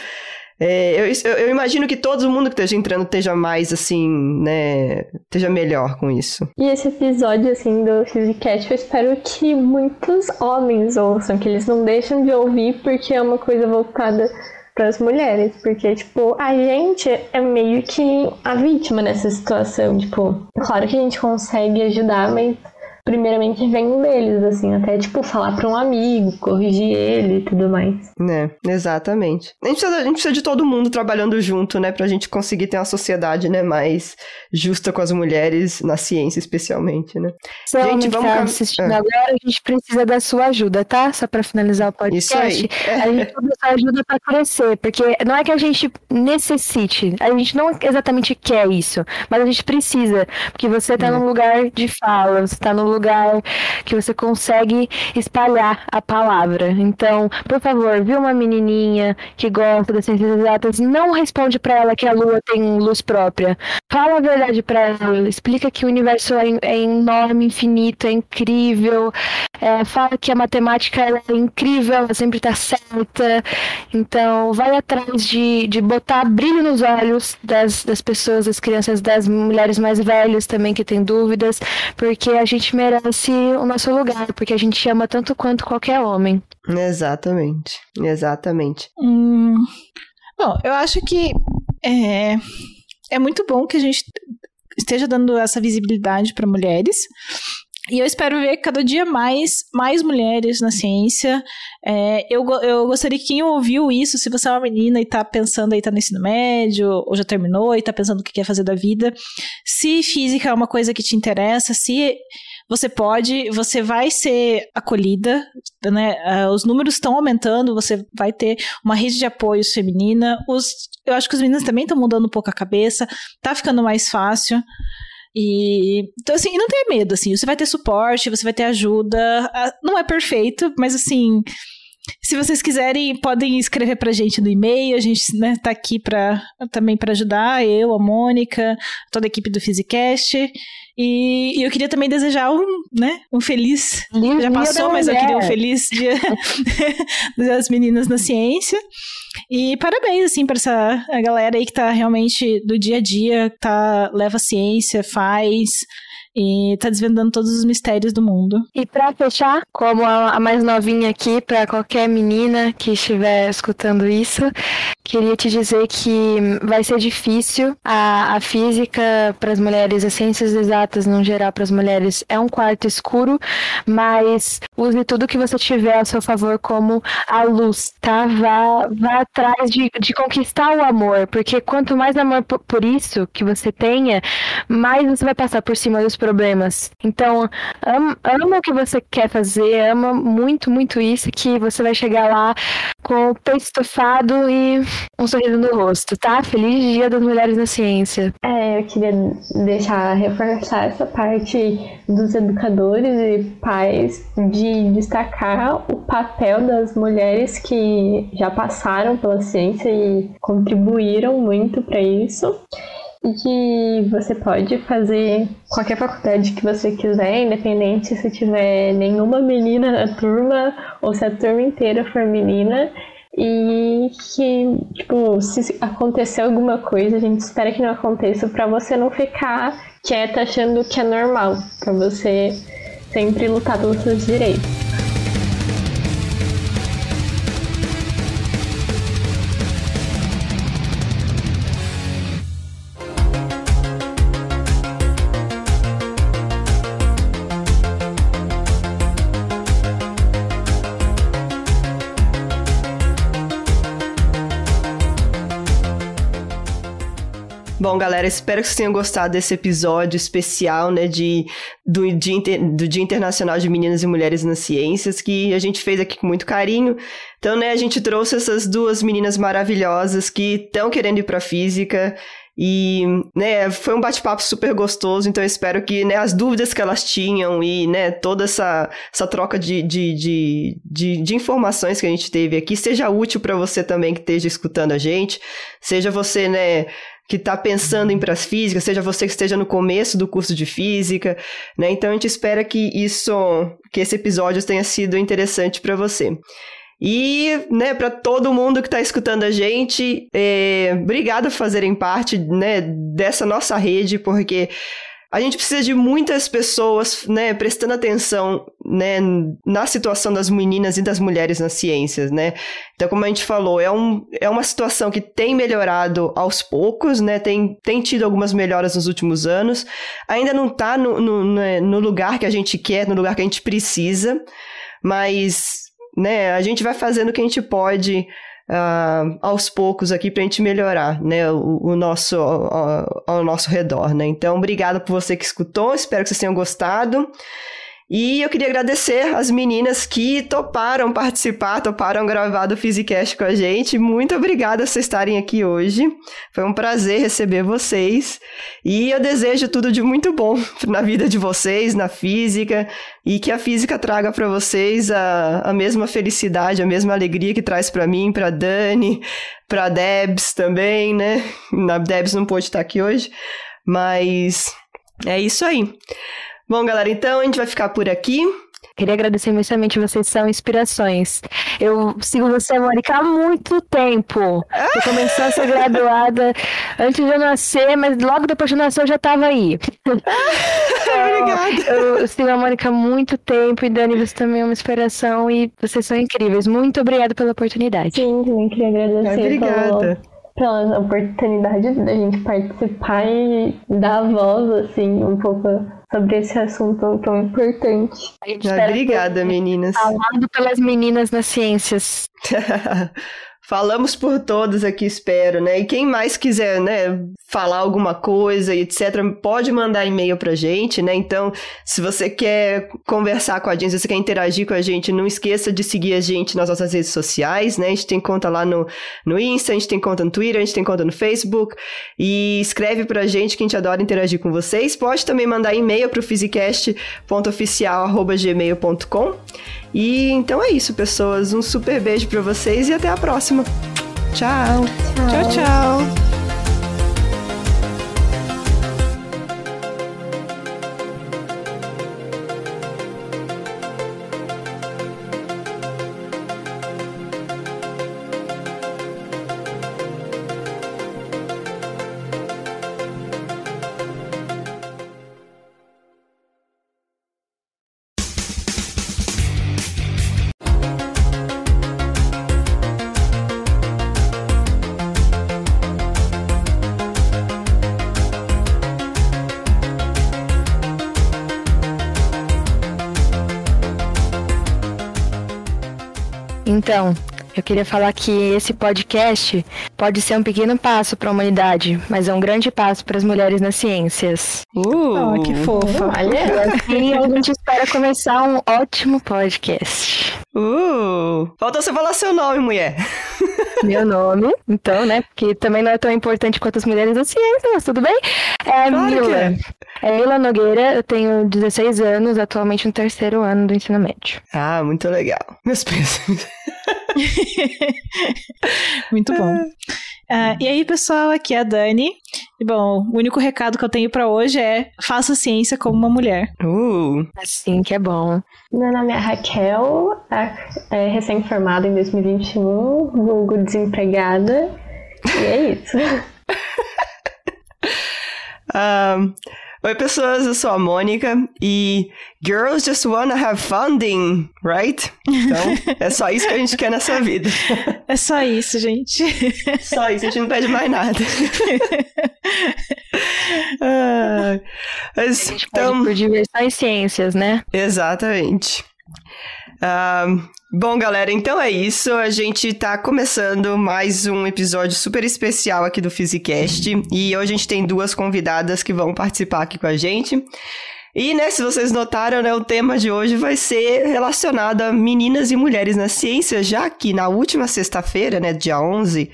é, eu, eu, eu, imagino que todo mundo que esteja entrando esteja mais, assim, né, esteja melhor com isso. E esse episódio, assim, do Physicast, eu espero que muitos homens ouçam, que eles não deixem de ouvir porque é uma coisa voltada para as mulheres, porque, tipo, a gente é meio que a vítima nessa situação, tipo, claro que a gente consegue ajudar, mas primeiramente vem deles, assim, até tipo falar para um amigo, corrigir ele e tudo mais. Né, exatamente. A gente, precisa, a gente precisa de todo mundo trabalhando junto, né, pra gente conseguir ter uma sociedade, né, mais justa com as mulheres, na ciência especialmente, né. Gente, vamos tá assistindo ah. agora, a gente precisa da sua ajuda, tá? Só pra finalizar o podcast. Isso aí. A gente precisa da sua ajuda pra crescer, porque não é que a gente necessite, a gente não exatamente quer isso, mas a gente precisa, porque você tá hum. num lugar de fala, você tá num lugar que você consegue espalhar a palavra. Então, por favor, viu uma menininha que gosta das ciências exatas, não responde para ela que a lua tem luz própria. Fala a verdade para ela, explica que o universo é, é enorme, infinito, é incrível. é, fala que a matemática é incrível, ela sempre está certa. Então, vai atrás de, de botar brilho nos olhos das, das pessoas, das crianças, das mulheres mais velhas também que têm dúvidas, porque a gente merece o nosso lugar, porque a gente ama tanto quanto qualquer homem. Exatamente, exatamente. Hum, bom, eu acho que é, é muito bom que a gente esteja dando essa visibilidade para mulheres. E eu espero ver cada dia mais, mais mulheres na ciência. É, eu, eu gostaria que quem ouviu isso, se você é uma menina e está pensando aí, tá no ensino médio, ou já terminou e está pensando o que quer fazer da vida, se física é uma coisa que te interessa, se você pode, você vai ser acolhida, né? Uh, os números estão aumentando, você vai ter uma rede de apoios feminina. Os, eu acho que os meninos também estão mudando um pouco a cabeça, tá ficando mais fácil. E então assim, não tenha medo, assim, você vai ter suporte, você vai ter ajuda. Não é perfeito, mas assim, se vocês quiserem, podem escrever pra gente no e-mail, a gente né, tá aqui pra, também para ajudar, eu, a Mônica, toda a equipe do Physicast. E, e, eu queria também desejar um, né, um feliz. já passou, mas eu queria um feliz dia [laughs] das meninas na ciência. E parabéns, assim, para essa galera aí que tá realmente do dia a dia, tá, leva ciência, faz, e tá desvendando todos os mistérios do mundo. E para fechar, como a, mais novinha aqui, para qualquer menina que estiver escutando isso, queria te dizer que vai ser difícil. A, a física para as mulheres, as ciências exatas no geral para as mulheres é um quarto escuro, mas use tudo que você tiver a seu favor como a luz, tá? Vá, vá atrás de, de conquistar o amor, porque quanto mais amor por, isso que você tenha, mais você vai passar por cima dos problemas. Então, ama, ama o que você quer fazer, ama muito, muito isso, que você vai chegar lá com o peito estofado e um sorriso no rosto, tá? Feliz Dia das Mulheres na Ciência. É, eu queria deixar, reforçar essa parte dos educadores e pais de destacar o papel das mulheres que já passaram pela ciência e contribuíram muito para isso e que você pode fazer qualquer faculdade que você quiser, independente se tiver nenhuma menina na turma ou se a turma inteira for menina. E que, tipo, se acontecer alguma coisa, a gente espera que não aconteça para você não ficar quieta achando que é normal, para você sempre lutar pelos seus direitos. Bom, galera, espero que vocês tenham gostado desse episódio especial, né, de, do, Dia, do Dia Internacional de Meninas e Mulheres nas Ciências, que a gente fez aqui com muito carinho. Então, né, a gente trouxe essas duas meninas maravilhosas que estão querendo ir para física e, né, foi um bate-papo super gostoso, então espero que, né, as dúvidas que elas tinham e, né, toda essa, essa troca de, de, de, de, de informações que a gente teve aqui seja útil para você também que esteja escutando a gente, seja você, né, que está pensando em para física, seja você que esteja no começo do curso de física, né? Então a gente espera que isso, que esse episódio tenha sido interessante para você. E, né, para todo mundo que está escutando a gente, é, obrigado por fazerem parte, né, dessa nossa rede, porque a gente precisa de muitas pessoas, né, prestando atenção, né, na situação das meninas e das mulheres nas ciências, né. Então, como a gente falou, é, um, é uma situação que tem melhorado aos poucos, né, tem, tem tido algumas melhoras nos últimos anos, ainda não está no, no, né, no lugar que a gente quer, no lugar que a gente precisa, mas, né, a gente vai fazendo o que a gente pode uh, aos poucos aqui para a gente melhorar né, o, o nosso, ao, ao nosso redor. Né? Então, obrigada por você que escutou, espero que vocês tenham gostado. E eu queria agradecer as meninas que toparam participar, toparam gravar do Physicast com a gente. Muito obrigada por vocês estarem aqui hoje. Foi um prazer receber vocês. E eu desejo tudo de muito bom [laughs] na vida de vocês, na física, e que a física traga para vocês a, a mesma felicidade, a mesma alegria que traz para mim, para Dani, para Debs também, né? A Debs não pôde estar aqui hoje, mas é isso aí. Bom, galera, então a gente vai ficar por aqui. Queria agradecer imensamente, vocês são inspirações. Eu sigo você, Mônica, há muito tempo. Eu comecei a ser graduada antes de eu nascer, mas logo depois de eu nascer eu já estava aí. [laughs] Obrigada. Eu, eu sigo a Mônica há muito tempo e Dani, você também é uma inspiração e vocês são incríveis. Muito obrigada pela oportunidade. Sim, também queria agradecer Obrigada. pela, pela oportunidade da gente participar e dar voz, assim, um pouco sobre esse assunto tão importante. A gente espera Obrigada, meninas. Falado pelas meninas nas ciências. [laughs] Falamos por todos aqui, espero, né? E quem mais quiser, né, falar alguma coisa e etc, pode mandar e-mail pra gente, né? Então, se você quer conversar com a gente, se você quer interagir com a gente, não esqueça de seguir a gente nas nossas redes sociais, né? A gente tem conta lá no, no Insta, a gente tem conta no Twitter, a gente tem conta no Facebook. E escreve pra gente que a gente adora interagir com vocês. Pode também mandar e-mail pro physicast.oficial.gmail.com. E então é isso, pessoas. Um super beijo pra vocês e até a próxima. Tchau. Tchau, tchau. Então, eu queria falar que esse podcast pode ser um pequeno passo para a humanidade, mas é um grande passo para as mulheres nas ciências. Uh, Oh, que fofa. Olha, E a gente espera começar um ótimo podcast. Uh, falta você falar seu nome, mulher. [laughs] Meu nome, então, né? Porque também não é tão importante quanto as mulheres da ciência, mas tudo bem. É Claro Mila. é. É Mila Nogueira, eu tenho 16 anos, atualmente no terceiro ano do ensino médio. Ah, muito legal. Meus pêsames. [laughs] Muito bom. Ah, e aí, pessoal, aqui é a Dani. E bom, o único recado que eu tenho pra hoje é faça ciência como uma mulher. Uh, Assim que é bom. meu nome é Raquel, a- é recém-formada em 2021, vulgo desempregada. E é isso. [laughs] ah, oi, pessoas. Eu sou a Mônica e girls just wanna have funding, right? Então, é só isso que a gente quer nessa vida. [laughs] É só isso, gente. Só isso, a gente não pede mais nada. [laughs] Ah, mas, A gente então, pode por diversão e ciências, né? Exatamente. Ah, bom, galera, então é isso. A gente tá começando mais um episódio super especial aqui do Physicast. E hoje a gente tem duas convidadas que vão participar aqui com a gente. E, né, se vocês notaram, né, o tema de hoje vai ser relacionado a meninas e mulheres na ciência, já que na última sexta-feira, né, dia 11,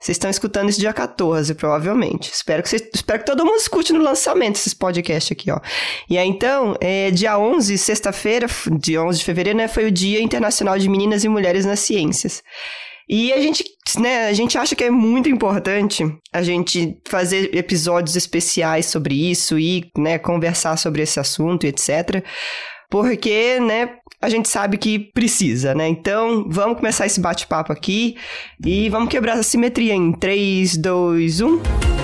vocês estão escutando isso dia 14, provavelmente. Espero que, vocês- espero que todo mundo escute no lançamento esses podcasts aqui, ó. E aí, então, é, dia 11, sexta-feira, dia 11 de fevereiro, né, foi o Dia Internacional de Meninas e Mulheres nas Ciências. E a gente, né, a gente acha que é muito importante a gente fazer episódios especiais sobre isso e, né, conversar sobre esse assunto etc. Porque, né, a gente sabe que precisa, né? Então, vamos começar esse bate-papo aqui e vamos quebrar essa simetria em um. 3, 2, 1.